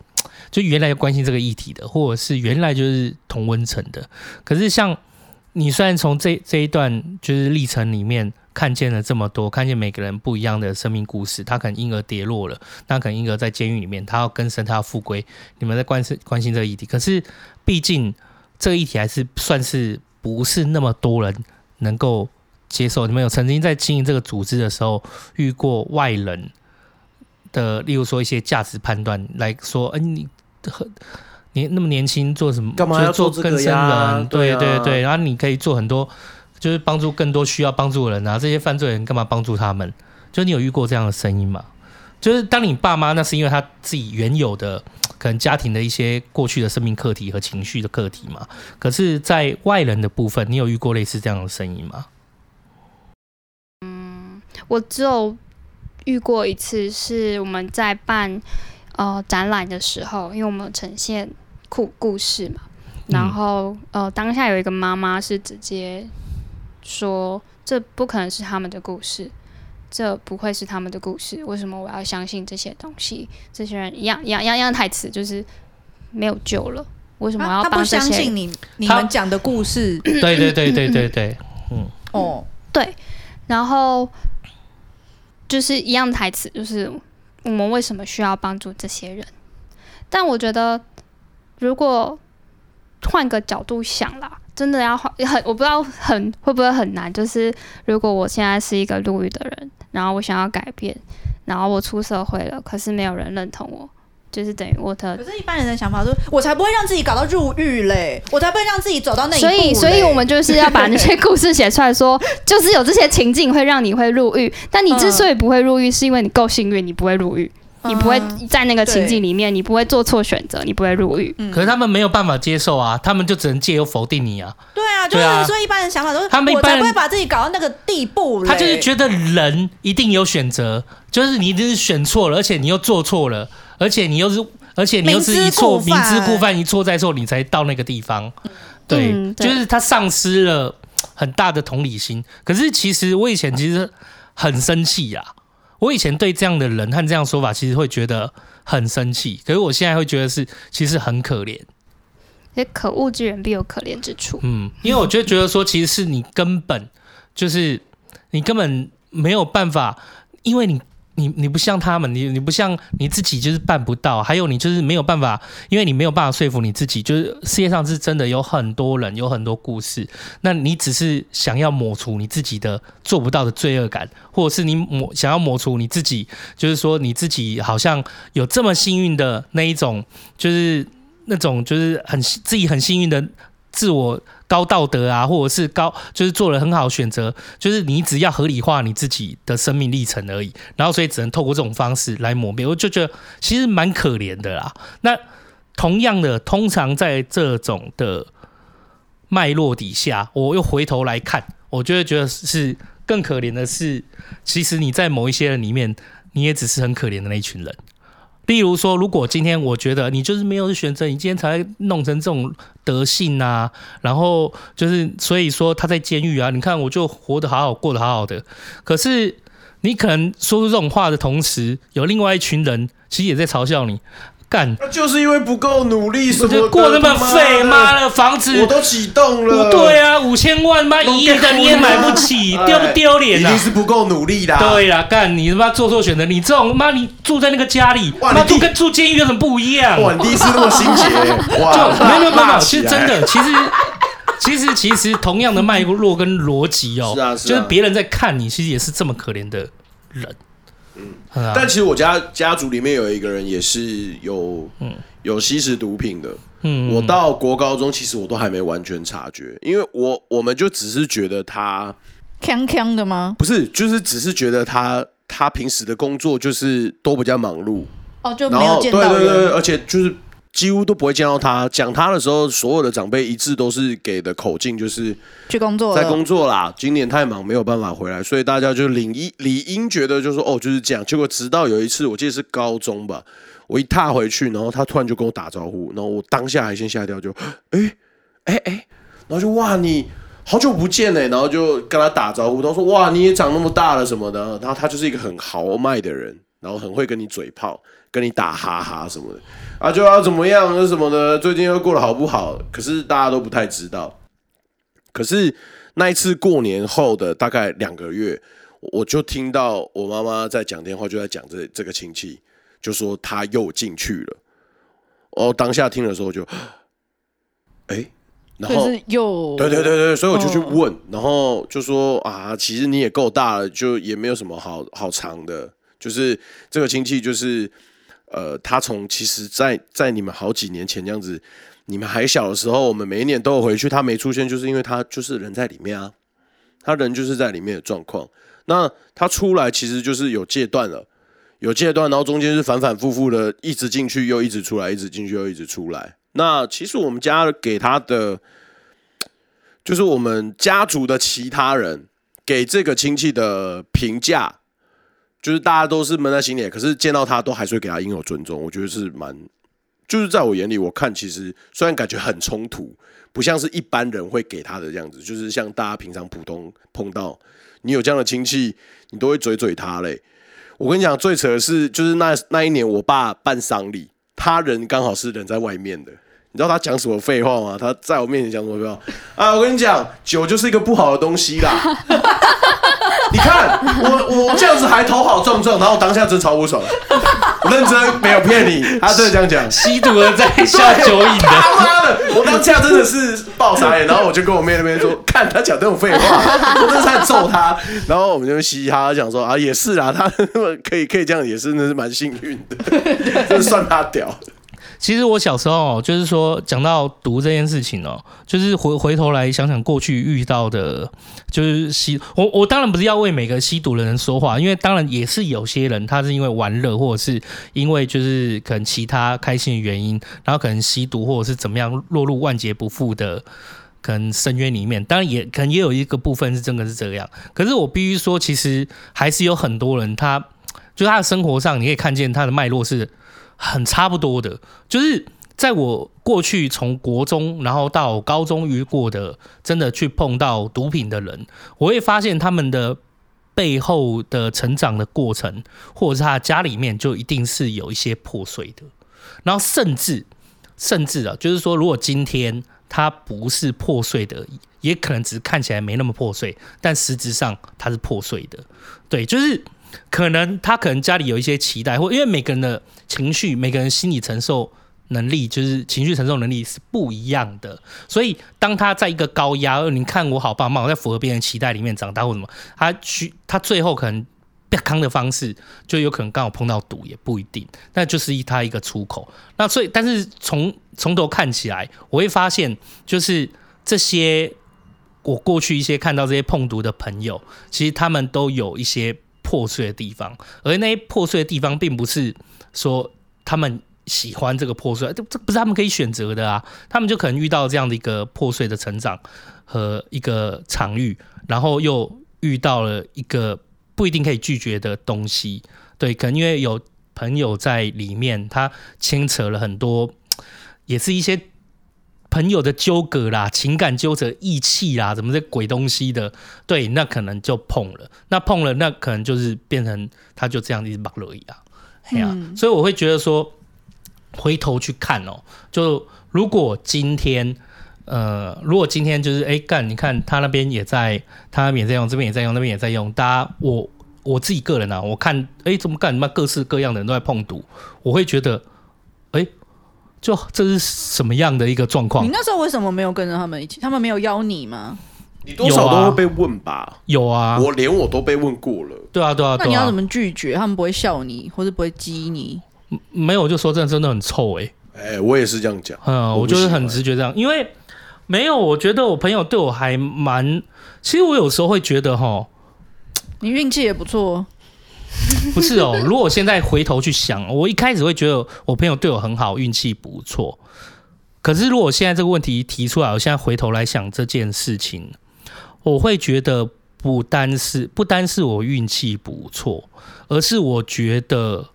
就原来要关心这个议题的，或者是原来就是同温层的。可是像你虽然从这这一段就是历程里面。看见了这么多，看见每个人不一样的生命故事，他可能因而跌落了，那可能因而在监狱里面，他要更生，他要复归。你们在关心关心这个议题，可是毕竟这个议题还是算是不是那么多人能够接受。你们有曾经在经营这个组织的时候遇过外人的，例如说一些价值判断来说，哎、欸，你很你那么年轻做什么？干嘛要做？更生人？对对对，然后你可以做很多。就是帮助更多需要帮助的人啊！这些犯罪人干嘛帮助他们？就你有遇过这样的声音吗？就是当你爸妈，那是因为他自己原有的可能家庭的一些过去的生命课题和情绪的课题嘛。可是，在外人的部分，你有遇过类似这样的声音吗？嗯，我只有遇过一次，是我们在办呃展览的时候，因为我们呈现故故事嘛，然后呃当下有一个妈妈是直接说，这不可能是他们的故事，这不会是他们的故事，为什么我要相信这些东西？这些人一样一样一样一样台词就是没有救了，为什么要帮这些？他不相信你你们讲的故事？对对对对对对，嗯哦对，然后。就是一样台词，就是我们为什么需要帮助这些人？但我觉得，如果换个角度想啦，真的要换很，我不知道很会不会很难。就是如果我现在是一个入狱的人，然后我想要改变，然后我出社会了，可是没有人认同我。就是等于我的，可是一般人的想法说，我才不会让自己搞到入狱嘞，我才不会让自己走到那一步。所以，所以我们就是要把那些故事写出来说，说就是有这些情境会让你会入狱，但你之所以不会入狱，是因为你够幸运，你不会入狱，你不会在那个情境里面，你不会做错选择，你不会入狱。可是他们没有办法接受啊，他们就只能借由否定你啊。对啊，就是所以一般人想法都是，他们一般人不会把自己搞到那个地步。他就是觉得人一定有选择，就是你一定是选错了，而且你又做错了，而且你又是。而且你又是一错，明知故犯，一错再错，你才到那个地方。对，嗯、对就是他丧失了很大的同理心。可是其实我以前其实很生气呀，我以前对这样的人和这样说法，其实会觉得很生气。可是我现在会觉得是，其实很可怜。可恶之人必有可怜之处。嗯，因为我就觉得说，其实是你根本就是你根本没有办法，因为你。你你不像他们，你你不像你自己，就是办不到。还有你就是没有办法，因为你没有办法说服你自己。就是世界上是真的有很多人，有很多故事。那你只是想要抹除你自己的做不到的罪恶感，或者是你抹想要抹除你自己，就是说你自己好像有这么幸运的那一种，就是那种就是很自己很幸运的自我。高道德啊，或者是高，就是做了很好选择，就是你只要合理化你自己的生命历程而已，然后所以只能透过这种方式来磨灭，我就觉得其实蛮可怜的啦。那同样的，通常在这种的脉络底下，我又回头来看，我就会觉得是更可怜的是，其实你在某一些人里面，你也只是很可怜的那一群人。例如说，如果今天我觉得你就是没有选择，你今天才弄成这种德性啊，然后就是所以说他在监狱啊，你看我就活得好好，过得好好的。可是你可能说出这种话的同时，有另外一群人其实也在嘲笑你。干，那就是因为不够努力，什么就过那么废，妈的房子我都启动了，对啊，五千万妈一亿的你也买不起，丢不丢脸啊？一定是不够努力的。对啦，干你他妈做错选择，你这种妈你住在那个家里，妈住跟住监狱有什么不一样？哇，你第一次那么心结，哇，就没有没有没有，其实真的，其实其实其实同样的脉络跟逻辑哦，是啊，就是别人在看你，其实也是这么可怜的人。嗯，但其实我家家族里面有一个人也是有有吸食毒品的。嗯，我到国高中其实我都还没完全察觉，因为我我们就只是觉得他锵锵的吗？不是，就是只是觉得他他平时的工作就是都比较忙碌哦，就没有见到，对对对，而且就是。几乎都不会见到他。讲他的时候，所有的长辈一致都是给的口径，就是去工作，在工作啦。今年太忙，没有办法回来，所以大家就理应理应觉得就是说哦，就是这样。结果直到有一次，我记得是高中吧，我一踏回去，然后他突然就跟我打招呼，然后我当下还先吓掉，就哎哎哎，然后就哇，你好久不见哎，然后就跟他打招呼，他说哇，你也长那么大了什么的。然后他就是一个很豪迈的人，然后很会跟你嘴炮，跟你打哈哈什么的。啊，就要怎么样，那什么的，最近又过得好不好？可是大家都不太知道。可是那一次过年后的大概两个月，我就听到我妈妈在讲电话，就在讲这这个亲戚，就说他又进去了。哦，当下听的时候就，哎、欸，然后又对对对对，所以我就去问，哦、然后就说啊，其实你也够大了，就也没有什么好好藏的，就是这个亲戚就是。呃，他从其实在，在你们好几年前这样子，你们还小的时候，我们每一年都有回去，他没出现，就是因为他就是人在里面啊，他人就是在里面的状况。那他出来其实就是有戒断了，有戒断，然后中间是反反复复的，一直进去又一直出来，一直进去又一直出来。那其实我们家给他的，就是我们家族的其他人给这个亲戚的评价。就是大家都是闷在心里，可是见到他都还是会给他应有尊重。我觉得是蛮，就是在我眼里，我看其实虽然感觉很冲突，不像是一般人会给他的样子，就是像大家平常普通碰到你有这样的亲戚，你都会嘴嘴他嘞。我跟你讲，最扯的是，就是那那一年我爸办丧礼，他人刚好是人在外面的。你知道他讲什么废话吗？他在我面前讲什么废话？啊，我跟你讲，酒就是一个不好的东西啦。你看我我这样子还头好壮壮，然后我当下真超不爽。我认真没有骗你，他真的这样讲。吸毒的在下酒瘾的，他妈的，我当下真的是爆傻眼，然后我就跟我妹那边说，看他讲这种废话，我真的在揍他。然后我们就嘻嘻哈哈讲说啊，也是啊，他 可以可以这样，也是那是蛮幸运的，就算他屌。其实我小时候就是说，讲到毒这件事情哦，就是回回头来想想过去遇到的，就是吸我我当然不是要为每个吸毒的人说话，因为当然也是有些人他是因为玩乐，或者是因为就是可能其他开心的原因，然后可能吸毒或者是怎么样落入万劫不复的可能深渊里面。当然也可能也有一个部分是真的是这样，可是我必须说，其实还是有很多人他，他就他的生活上你可以看见他的脉络是。很差不多的，就是在我过去从国中，然后到高中遇过的，真的去碰到毒品的人，我会发现他们的背后的成长的过程，或者是他家里面就一定是有一些破碎的，然后甚至甚至啊，就是说，如果今天他不是破碎的，也可能只是看起来没那么破碎，但实质上他是破碎的，对，就是。可能他可能家里有一些期待，或因为每个人的情绪，每个人心理承受能力，就是情绪承受能力是不一样的。所以当他在一个高压，你看我好棒棒，我在符合别人期待里面长大或什么，他去他最后可能被康的方式，就有可能刚好碰到毒，也不一定。那就是他一个出口。那所以，但是从从头看起来，我会发现，就是这些我过去一些看到这些碰毒的朋友，其实他们都有一些。破碎的地方，而那些破碎的地方，并不是说他们喜欢这个破碎，这这不是他们可以选择的啊。他们就可能遇到这样的一个破碎的成长和一个场域，然后又遇到了一个不一定可以拒绝的东西。对，可能因为有朋友在里面，他牵扯了很多，也是一些。朋友的纠葛啦，情感纠葛、义气啦，什么这鬼东西的，对，那可能就碰了，那碰了，那可能就是变成他就这样一直绑了一样，哎呀、嗯，所以我会觉得说，回头去看哦，就如果今天，呃，如果今天就是哎干，你看他那边也在，他那边也在用，这边也在用，那边也在用，大家我我自己个人啊，我看哎怎么干，什么各式各样的人都在碰毒，我会觉得，哎。就这是什么样的一个状况？你那时候为什么没有跟着他们一起？他们没有邀你吗？你多少都会被问吧？有啊，我连我都被问过了。对啊，对啊，对啊。那你要怎么拒绝？他们不会笑你，或者不会激你？没有，我就说真的，真的很臭哎、欸！哎、欸，我也是这样讲。嗯，我就是很直觉这样，因为没有，我觉得我朋友对我还蛮……其实我有时候会觉得哈，你运气也不错。不是哦，如果我现在回头去想，我一开始会觉得我朋友对我很好，运气不错。可是如果现在这个问题提出来，我现在回头来想这件事情，我会觉得不单是不单是我运气不错，而是我觉得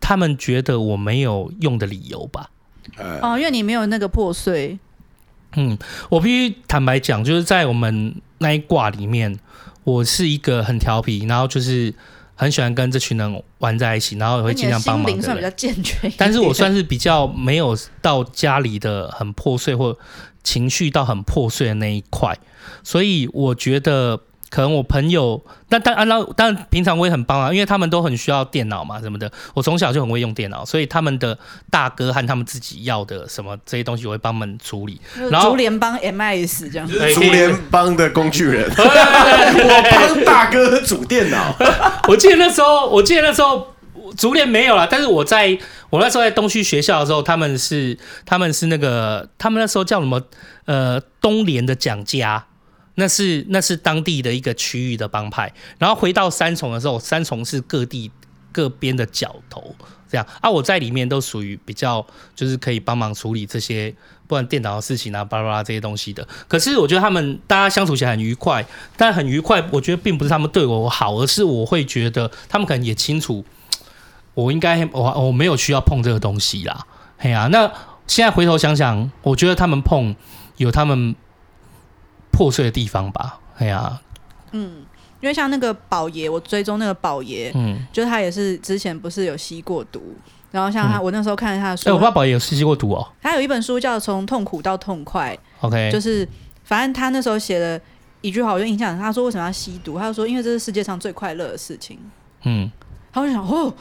他们觉得我没有用的理由吧。哦，因为你没有那个破碎。嗯，我必须坦白讲，就是在我们那一卦里面，我是一个很调皮，然后就是。很喜欢跟这群人玩在一起，然后也会尽量帮忙的。心灵算比较健全，但是我算是比较没有到家里的很破碎或情绪到很破碎的那一块，所以我觉得。可能我朋友，但但按照但平常我也很帮啊，因为他们都很需要电脑嘛什么的。我从小就很会用电脑，所以他们的大哥和他们自己要的什么这些东西，我会帮他们处理。然后竹联帮 MIS 这样，竹联帮的工具人，我帮大哥组电脑。我记得那时候，我记得那时候竹联没有了，但是我在我那时候在东区学校的时候，他们是他们是那个他们那时候叫什么呃东联的蒋家。那是那是当地的一个区域的帮派，然后回到三重的时候，三重是各地各边的角头，这样啊，我在里面都属于比较就是可以帮忙处理这些，不然电脑的事情啊，巴拉巴拉这些东西的。可是我觉得他们大家相处起来很愉快，但很愉快，我觉得并不是他们对我好，而是我会觉得他们可能也清楚，我应该我我没有需要碰这个东西啦。嘿呀、啊，那现在回头想想，我觉得他们碰有他们破碎的地方吧。哎呀、啊，嗯。因为像那个宝爷，我追踪那个宝爷，嗯，就是他也是之前不是有吸过毒，然后像他，嗯、我那时候看了他的书，哎、欸，我爸宝爷有吸过毒哦。他有一本书叫《从痛苦到痛快》，OK，就是反正他那时候写的一句话，我就印象，他说为什么要吸毒？他就说因为这是世界上最快乐的事情。嗯，然后我就想，哦，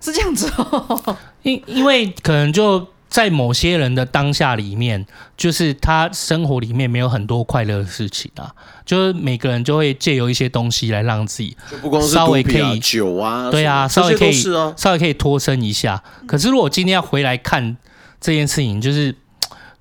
是这样子哦，因因为可能就。在某些人的当下里面，就是他生活里面没有很多快乐的事情啊，就是每个人就会借由一些东西来让自己稍微可以酒啊，对啊，稍微可以稍微可以脱身一下。可是如果今天要回来看这件事情，就是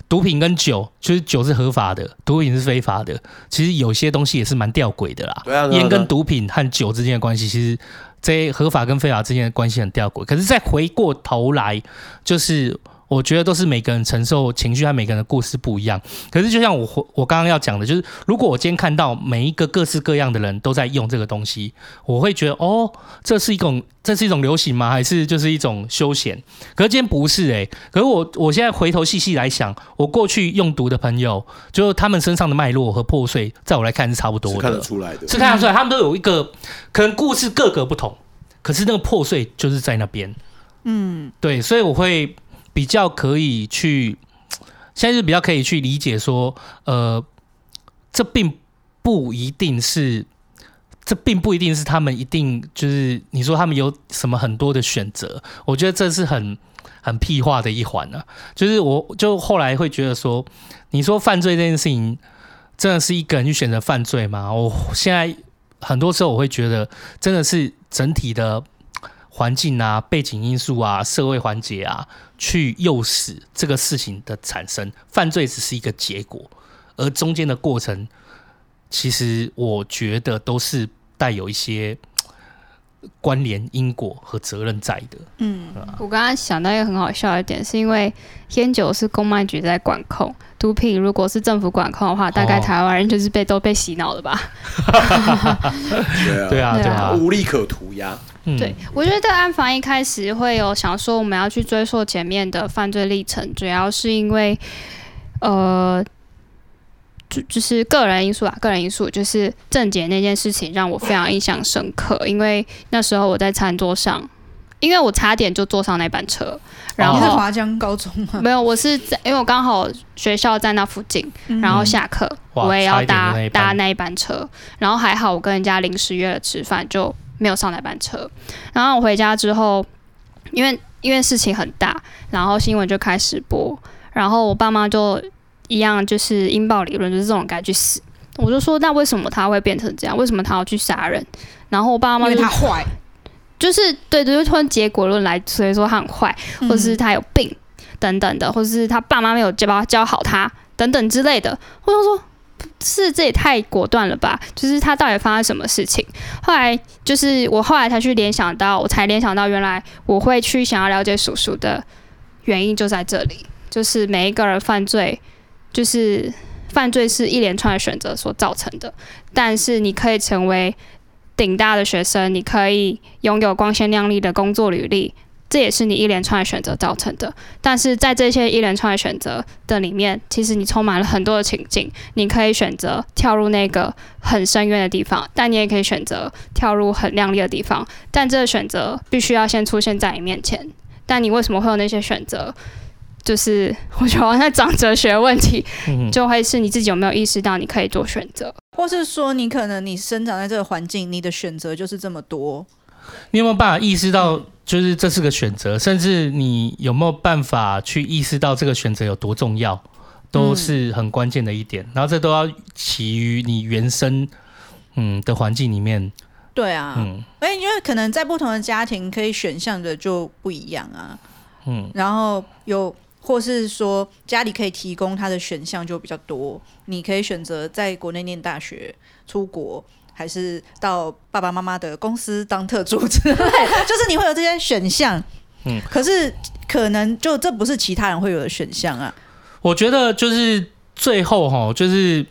毒品跟酒，就是酒是合法的，毒品是非法的。其实有些东西也是蛮吊诡的啦。烟跟毒品和酒之间的关系，其实这些合法跟非法之间的关系很吊诡。可是再回过头来，就是。我觉得都是每个人承受情绪和每个人的故事不一样。可是就像我我刚刚要讲的，就是如果我今天看到每一个各式各样的人都在用这个东西，我会觉得哦，这是一种这是一种流行吗？还是就是一种休闲？可是今天不是诶、可是我我现在回头细细来想，我过去用毒的朋友，就他们身上的脉络和破碎，在我来看是差不多的，看得出来的，是看得出来，他们都有一个可能故事各个不同，可是那个破碎就是在那边。嗯，对，所以我会。比较可以去，现在是比较可以去理解说，呃，这并不一定是，这并不一定是他们一定就是你说他们有什么很多的选择，我觉得这是很很屁话的一环呢、啊。就是我就后来会觉得说，你说犯罪这件事情，真的是一个人去选择犯罪吗？我现在很多时候我会觉得，真的是整体的。环境啊，背景因素啊，社会环节啊，去诱使这个事情的产生，犯罪只是一个结果，而中间的过程，其实我觉得都是带有一些关联、因果和责任在的。嗯，我刚刚想到一个很好笑的一点，是因为烟酒是公卖局在管控，毒品如果是政府管控的话，大概台湾人就是被、哦、都被洗脑了吧？对啊，对啊，无利可图呀。嗯、对，我觉得暗房一开始会有想说我们要去追溯前面的犯罪历程，主要是因为，呃，就就是个人因素啊，个人因素就是郑杰那件事情让我非常印象深刻，因为那时候我在餐桌上，因为我差点就坐上那班车，然后、哦、你是华江高中吗？没有，我是在，因为我刚好学校在那附近，然后下课、嗯、我也要搭搭那一班车，然后还好我跟人家临时约了吃饭就。没有上那班车，然后我回家之后，因为因为事情很大，然后新闻就开始播，然后我爸妈就一样，就是引爆理论，就是这种该去死。我就说，那为什么他会变成这样？为什么他要去杀人？然后我爸妈就因为他坏，就是对对，就突然结果论来，所以说他很坏，或者是他有病等等的，或者是他爸妈没有教教好他等等之类的。我就说。是，这也太果断了吧？就是他到底发生什么事情？后来就是我后来才去联想到，我才联想到原来我会去想要了解叔叔的原因就在这里，就是每一个人犯罪，就是犯罪是一连串的选择所造成的。但是你可以成为顶大的学生，你可以拥有光鲜亮丽的工作履历。这也是你一连串的选择造成的，但是在这些一连串的选择的里面，其实你充满了很多的情境。你可以选择跳入那个很深渊的地方，但你也可以选择跳入很亮丽的地方。但这个选择必须要先出现在你面前。但你为什么会有那些选择？就是我觉得我在讲哲学问题，就会是你自己有没有意识到你可以做选择，或是说你可能你生长在这个环境，你的选择就是这么多。你有没有办法意识到？就是这是个选择，甚至你有没有办法去意识到这个选择有多重要，都是很关键的一点。嗯、然后这都要起于你原生嗯的环境里面。对啊，嗯，哎，因为可能在不同的家庭，可以选项的就不一样啊。嗯，然后有或是说家里可以提供他的选项就比较多，你可以选择在国内念大学、出国。还是到爸爸妈妈的公司当特助之类，就是你会有这些选项，嗯，可是可能就这不是其他人会有的选项啊。我觉得就是最后哈，就是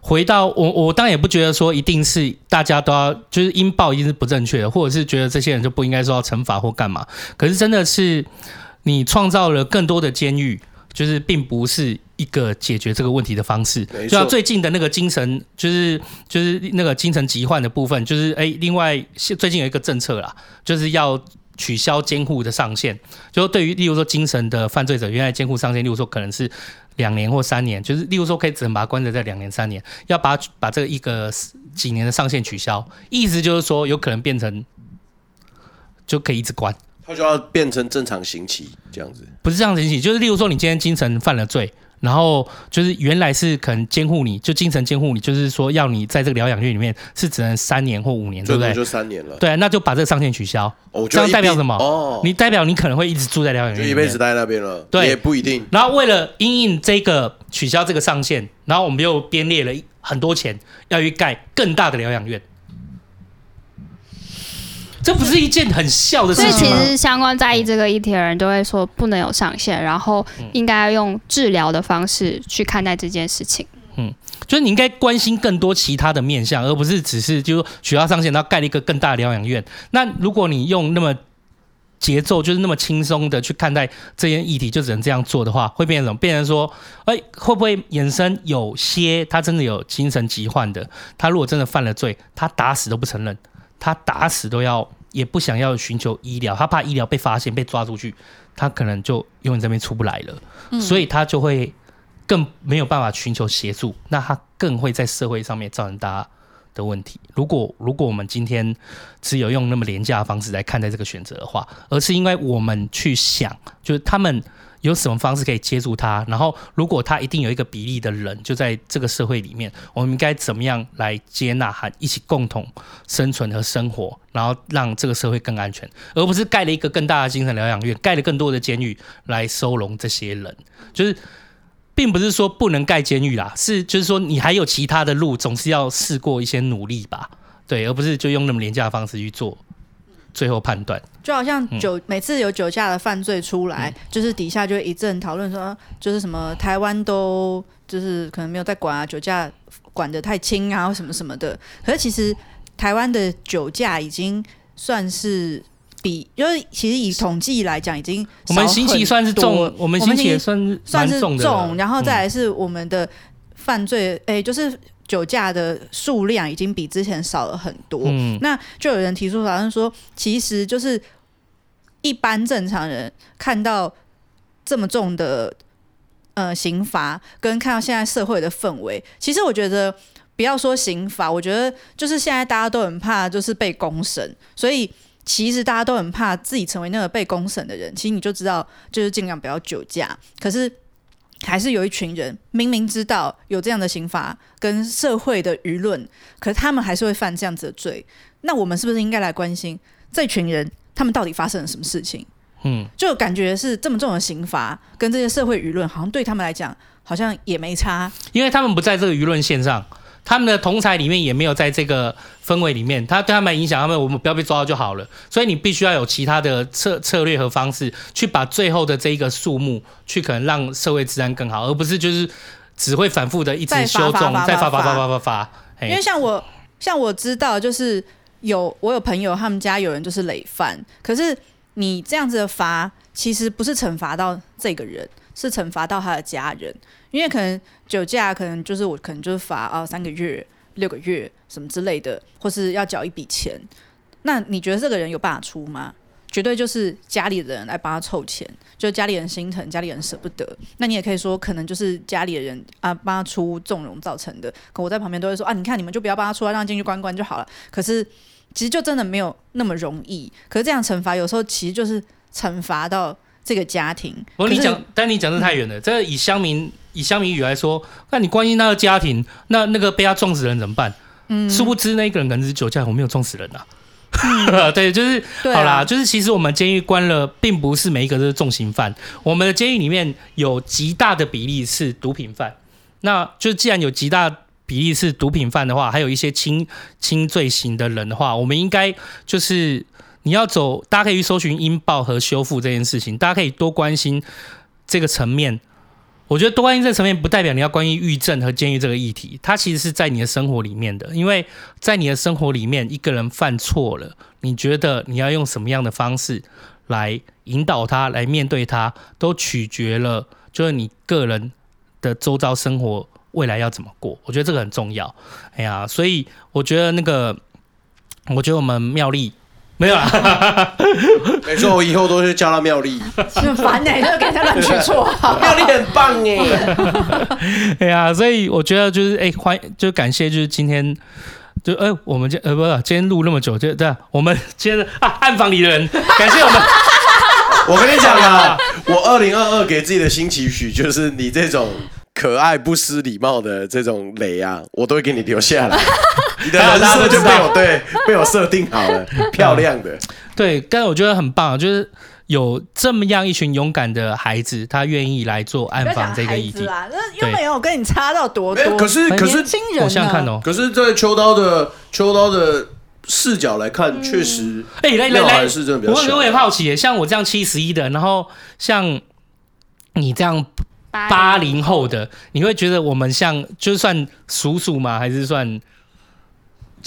回到我，我当然也不觉得说一定是大家都要，就是音报一定是不正确的，或者是觉得这些人就不应该受到惩罚或干嘛。可是真的是你创造了更多的监狱，就是并不是一个解决这个问题的方式。就像最近的那个精神，就是就是那个精神疾患的部分，就是哎，另外最近有一个政策啦，就是要。取消监护的上限，就对于例如说精神的犯罪者，原来监护上限，例如说可能是两年或三年，就是例如说可以只能把他关着在两年三年，要把把这个一个几年的上限取消，意思就是说有可能变成就可以一直关，他就要变成正常刑期这样子，不是这样刑期，就是例如说你今天精神犯了罪。然后就是原来是可能监护你，就精神监护你，就是说要你在这个疗养院里面是只能三年或五年，对不对？就三年了。对，那就把这个上限取消。哦，这样代表什么？哦，你代表你可能会一直住在疗养院，就一辈子待在那边了。对，也不一定。然后为了因应这个取消这个上限，然后我们又编列了很多钱要去盖更大的疗养院。这不是一件很笑的事情吗？所以其实相关在意这个议题的人都会说不能有上限，然后应该要用治疗的方式去看待这件事情。嗯，就是你应该关心更多其他的面向，而不是只是就是说取消上限，然后盖了一个更大的疗养院。那如果你用那么节奏就是那么轻松的去看待这件议题，就只能这样做的话，会变成什么？变成说，哎，会不会衍生有些他真的有精神疾患的，他如果真的犯了罪，他打死都不承认，他打死都要。也不想要寻求医疗，他怕医疗被发现被抓出去，他可能就永远这边出不来了，嗯，所以他就会更没有办法寻求协助，那他更会在社会上面造成大家的问题。如果如果我们今天只有用那么廉价的方式来看待这个选择的话，而是因为我们去想，就是他们。有什么方式可以接住他？然后，如果他一定有一个比例的人就在这个社会里面，我们应该怎么样来接纳和一起共同生存和生活，然后让这个社会更安全，而不是盖了一个更大的精神疗养院，盖了更多的监狱来收容这些人。就是，并不是说不能盖监狱啦，是就是说你还有其他的路，总是要试过一些努力吧，对，而不是就用那么廉价的方式去做。最后判断，就好像酒、嗯、每次有酒驾的犯罪出来，嗯、就是底下就会一阵讨论说，就是什么台湾都就是可能没有在管啊，酒驾管得太轻啊，或什么什么的。可是其实台湾的酒驾已经算是比，因为其实以统计来讲，已经我们刑期算是重，我们刑期也算是算是重，嗯、然后再来是我们的犯罪，哎、欸，就是。酒驾的数量已经比之前少了很多，嗯，那就有人提出，好像说，其实就是一般正常人看到这么重的呃刑罚，跟看到现在社会的氛围，其实我觉得不要说刑罚，我觉得就是现在大家都很怕，就是被公审，所以其实大家都很怕自己成为那个被公审的人。其实你就知道，就是尽量不要酒驾，可是。还是有一群人明明知道有这样的刑罚跟社会的舆论，可是他们还是会犯这样子的罪。那我们是不是应该来关心这群人，他们到底发生了什么事情？嗯，就感觉是这么重的刑罚跟这些社会舆论，好像对他们来讲好像也没差，因为他们不在这个舆论线上。他们的同才里面也没有在这个氛围里面，他对他们影响，他们我们不要被抓到就好了。所以你必须要有其他的策策略和方式，去把最后的这一个数目，去可能让社会治安更好，而不是就是只会反复的一直修正，再发发发发发发。因为像我像我知道，就是有我有朋友，他们家有人就是累犯，可是你这样子的罚，其实不是惩罚到这个人。是惩罚到他的家人，因为可能酒驾，可能就是我可能就是罚啊三个月、六个月什么之类的，或是要缴一笔钱。那你觉得这个人有办法出吗？绝对就是家里人来帮他凑钱，就家里人心疼，家里人舍不得。那你也可以说，可能就是家里的人啊帮他出纵容造成的。可我在旁边都会说啊，你看你们就不要帮他出来，让进去关关就好了。可是其实就真的没有那么容易。可是这样惩罚有时候其实就是惩罚到。这个家庭，我跟你讲，但你讲的太远了。嗯、这以乡民以乡民语来说，那你关心他的家庭，那那个被他撞死人怎么办？嗯，殊不知那个人可能是酒驾，我没有撞死人呐、啊。嗯、对，就是、啊、好啦，就是其实我们监狱关了，并不是每一个都是重刑犯。我们的监狱里面有极大的比例是毒品犯。那就既然有极大比例是毒品犯的话，还有一些轻轻罪行的人的话，我们应该就是。你要走，大家可以去搜寻音爆和修复这件事情，大家可以多关心这个层面。我觉得多关心这层面，不代表你要关心狱政和监狱这个议题，它其实是在你的生活里面的。因为在你的生活里面，一个人犯错了，你觉得你要用什么样的方式来引导他，来面对他，都取决了，就是你个人的周遭生活未来要怎么过。我觉得这个很重要。哎呀，所以我觉得那个，我觉得我们妙丽。没有啊，没错，我以后都是叫他妙丽，很烦哎，就给他乱取错，妙丽很棒哎，哎呀，所以我觉得就是哎，欢迎，就感谢，就是今天就哎，我们今呃不是今天录那么久，就对，我们今天啊暗房里的人，感谢我们。我跟你讲啊，我二零二二给自己的新期许就是你这种。可爱不失礼貌的这种雷啊，我都会给你留下来。你的人设就被我对被我设定好了，漂亮的。对，但是我觉得很棒，就是有这么样一群勇敢的孩子，他愿意来做暗访这个议题。那又没有跟你差到多多。可是可是，我想看哦。可是，在秋刀的秋刀的视角来看，确实，哎，来来来，是真的比较小。我我也好奇，像我这样七十一的，然后像你这样。八零后的，你会觉得我们像，就算叔叔吗？还是算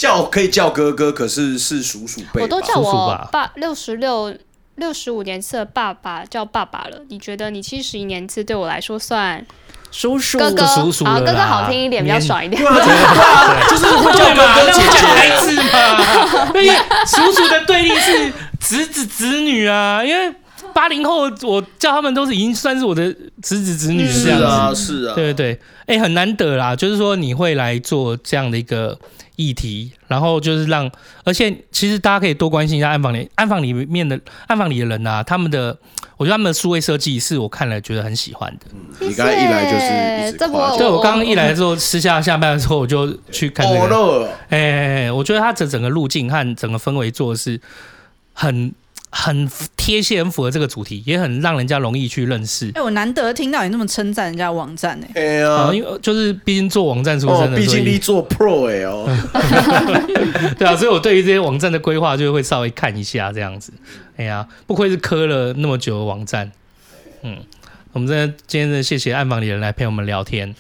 叫可以叫哥哥，可是是叔叔辈。我都叫我爸六十六六十五年次的爸爸叫爸爸了。你觉得你七十一年次对我来说算叔叔哥哥？叔叔啊，哥哥好听一点，比较爽一点。就是会叫哥哥姐姐孩子嘛。因为叔叔的对立是侄子侄女啊，因为。八零后，我叫他们都是已经算是我的侄子侄女这样子，是啊，是啊，对对对，哎、欸，很难得啦，就是说你会来做这样的一个议题，然后就是让，而且其实大家可以多关心一下暗房里，暗房里面的暗房里的人啊，他们的，我觉得他们的数位设计是我看了觉得很喜欢的。嗯、你刚才一来就是一直夸，对，我刚刚一来的时候，私下下班的时候我就去看这个，哎、欸，我觉得他这整个路径和整个氛围做的是很。很贴切，很符合这个主题，也很让人家容易去认识。哎、欸，我难得听到你那么称赞人家网站呢、欸。哎呀、啊，因为就是毕竟做网站出身的，毕、哦、竟你做 Pro 哎哦。对啊，所以我对于这些网站的规划就会稍微看一下这样子。哎呀，不愧是磕了那么久的网站。嗯，我们这今天的谢谢暗房里的人来陪我们聊天。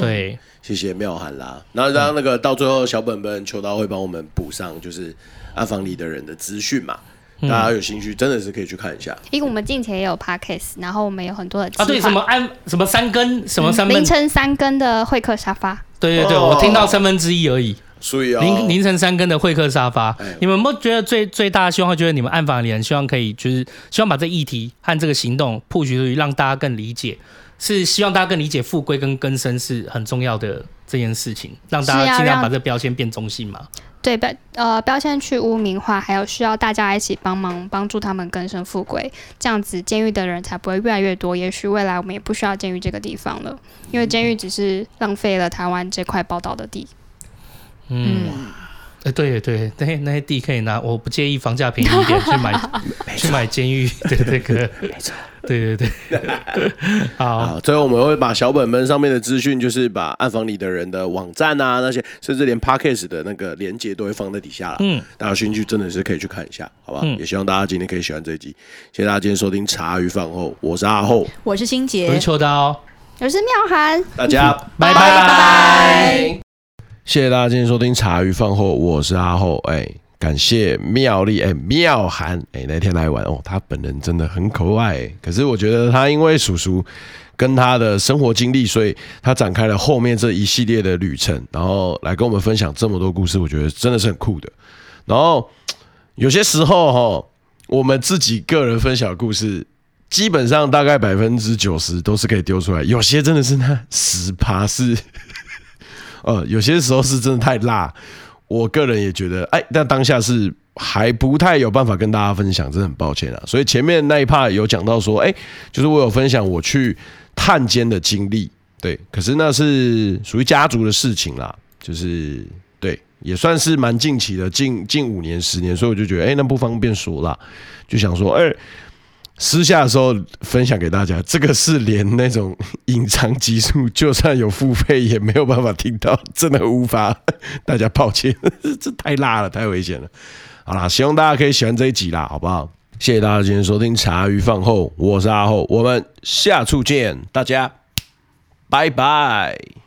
对，谢谢妙涵啦。然后让那个到最后小本本求刀会帮我们补上，就是暗房里的人的资讯嘛。大家有兴趣，真的是可以去看一下。因为我们近期也有 podcast，然后我们有很多的啊，对，什么安什么三更什么三凌晨三更的会客沙发。对对对，哦、我听到三分之一而已。所以啊，凌凌晨三更的会客沙发，哎、你们有没有觉得最最大的希望？觉得你们暗访里人希望可以，就是希望把这议题和这个行动 push 出去，让大家更理解，是希望大家更理解复归跟更生是很重要的这件事情，让大家尽量把这个标签变中性嘛。对标呃标签去污名化，还有需要大家一起帮忙帮助他们更生富贵，这样子监狱的人才不会越来越多。也许未来我们也不需要监狱这个地方了，因为监狱只是浪费了台湾这块宝岛的地。嗯，哎、嗯，对对，那些那些地可以拿，我不介意房价便宜一点去买 去买监狱的这个。没错。对 对对，好，好，最后我们会把小本本上面的资讯，就是把暗房里的人的网站啊，那些甚至连 Podcast 的那个连接都会放在底下了。嗯，大家有兴趣真的是可以去看一下，好吧？嗯、也希望大家今天可以喜欢这一集，谢谢大家今天收听茶余饭后，我是阿厚，我是欣洁，我是秋刀，我是妙涵，大家拜拜拜拜，谢谢大家今天收听茶余饭后，我是阿厚，哎、感谢妙丽哎，妙涵哎，那天来玩哦，他本人真的很可爱。可是我觉得他因为叔叔跟他的生活经历，所以他展开了后面这一系列的旅程，然后来跟我们分享这么多故事，我觉得真的是很酷的。然后有些时候哈，我们自己个人分享的故事，基本上大概百分之九十都是可以丢出来，有些真的是那十趴是，呃，有些时候是真的太辣。我个人也觉得，哎，但当下是还不太有办法跟大家分享，真的很抱歉啊。所以前面那一 part 有讲到说，哎，就是我有分享我去探监的经历，对，可是那是属于家族的事情啦，就是对，也算是蛮近期的，近近五年、十年，所以我就觉得，哎，那不方便说啦，就想说，哎。私下的时候分享给大家，这个是连那种 隐藏集数，就算有付费也没有办法听到，真的无法。大家抱歉，这太辣了，太危险了。好啦，希望大家可以喜欢这一集啦，好不好？谢谢大家今天收听茶余饭后，我是阿厚，我们下次见，大家拜拜。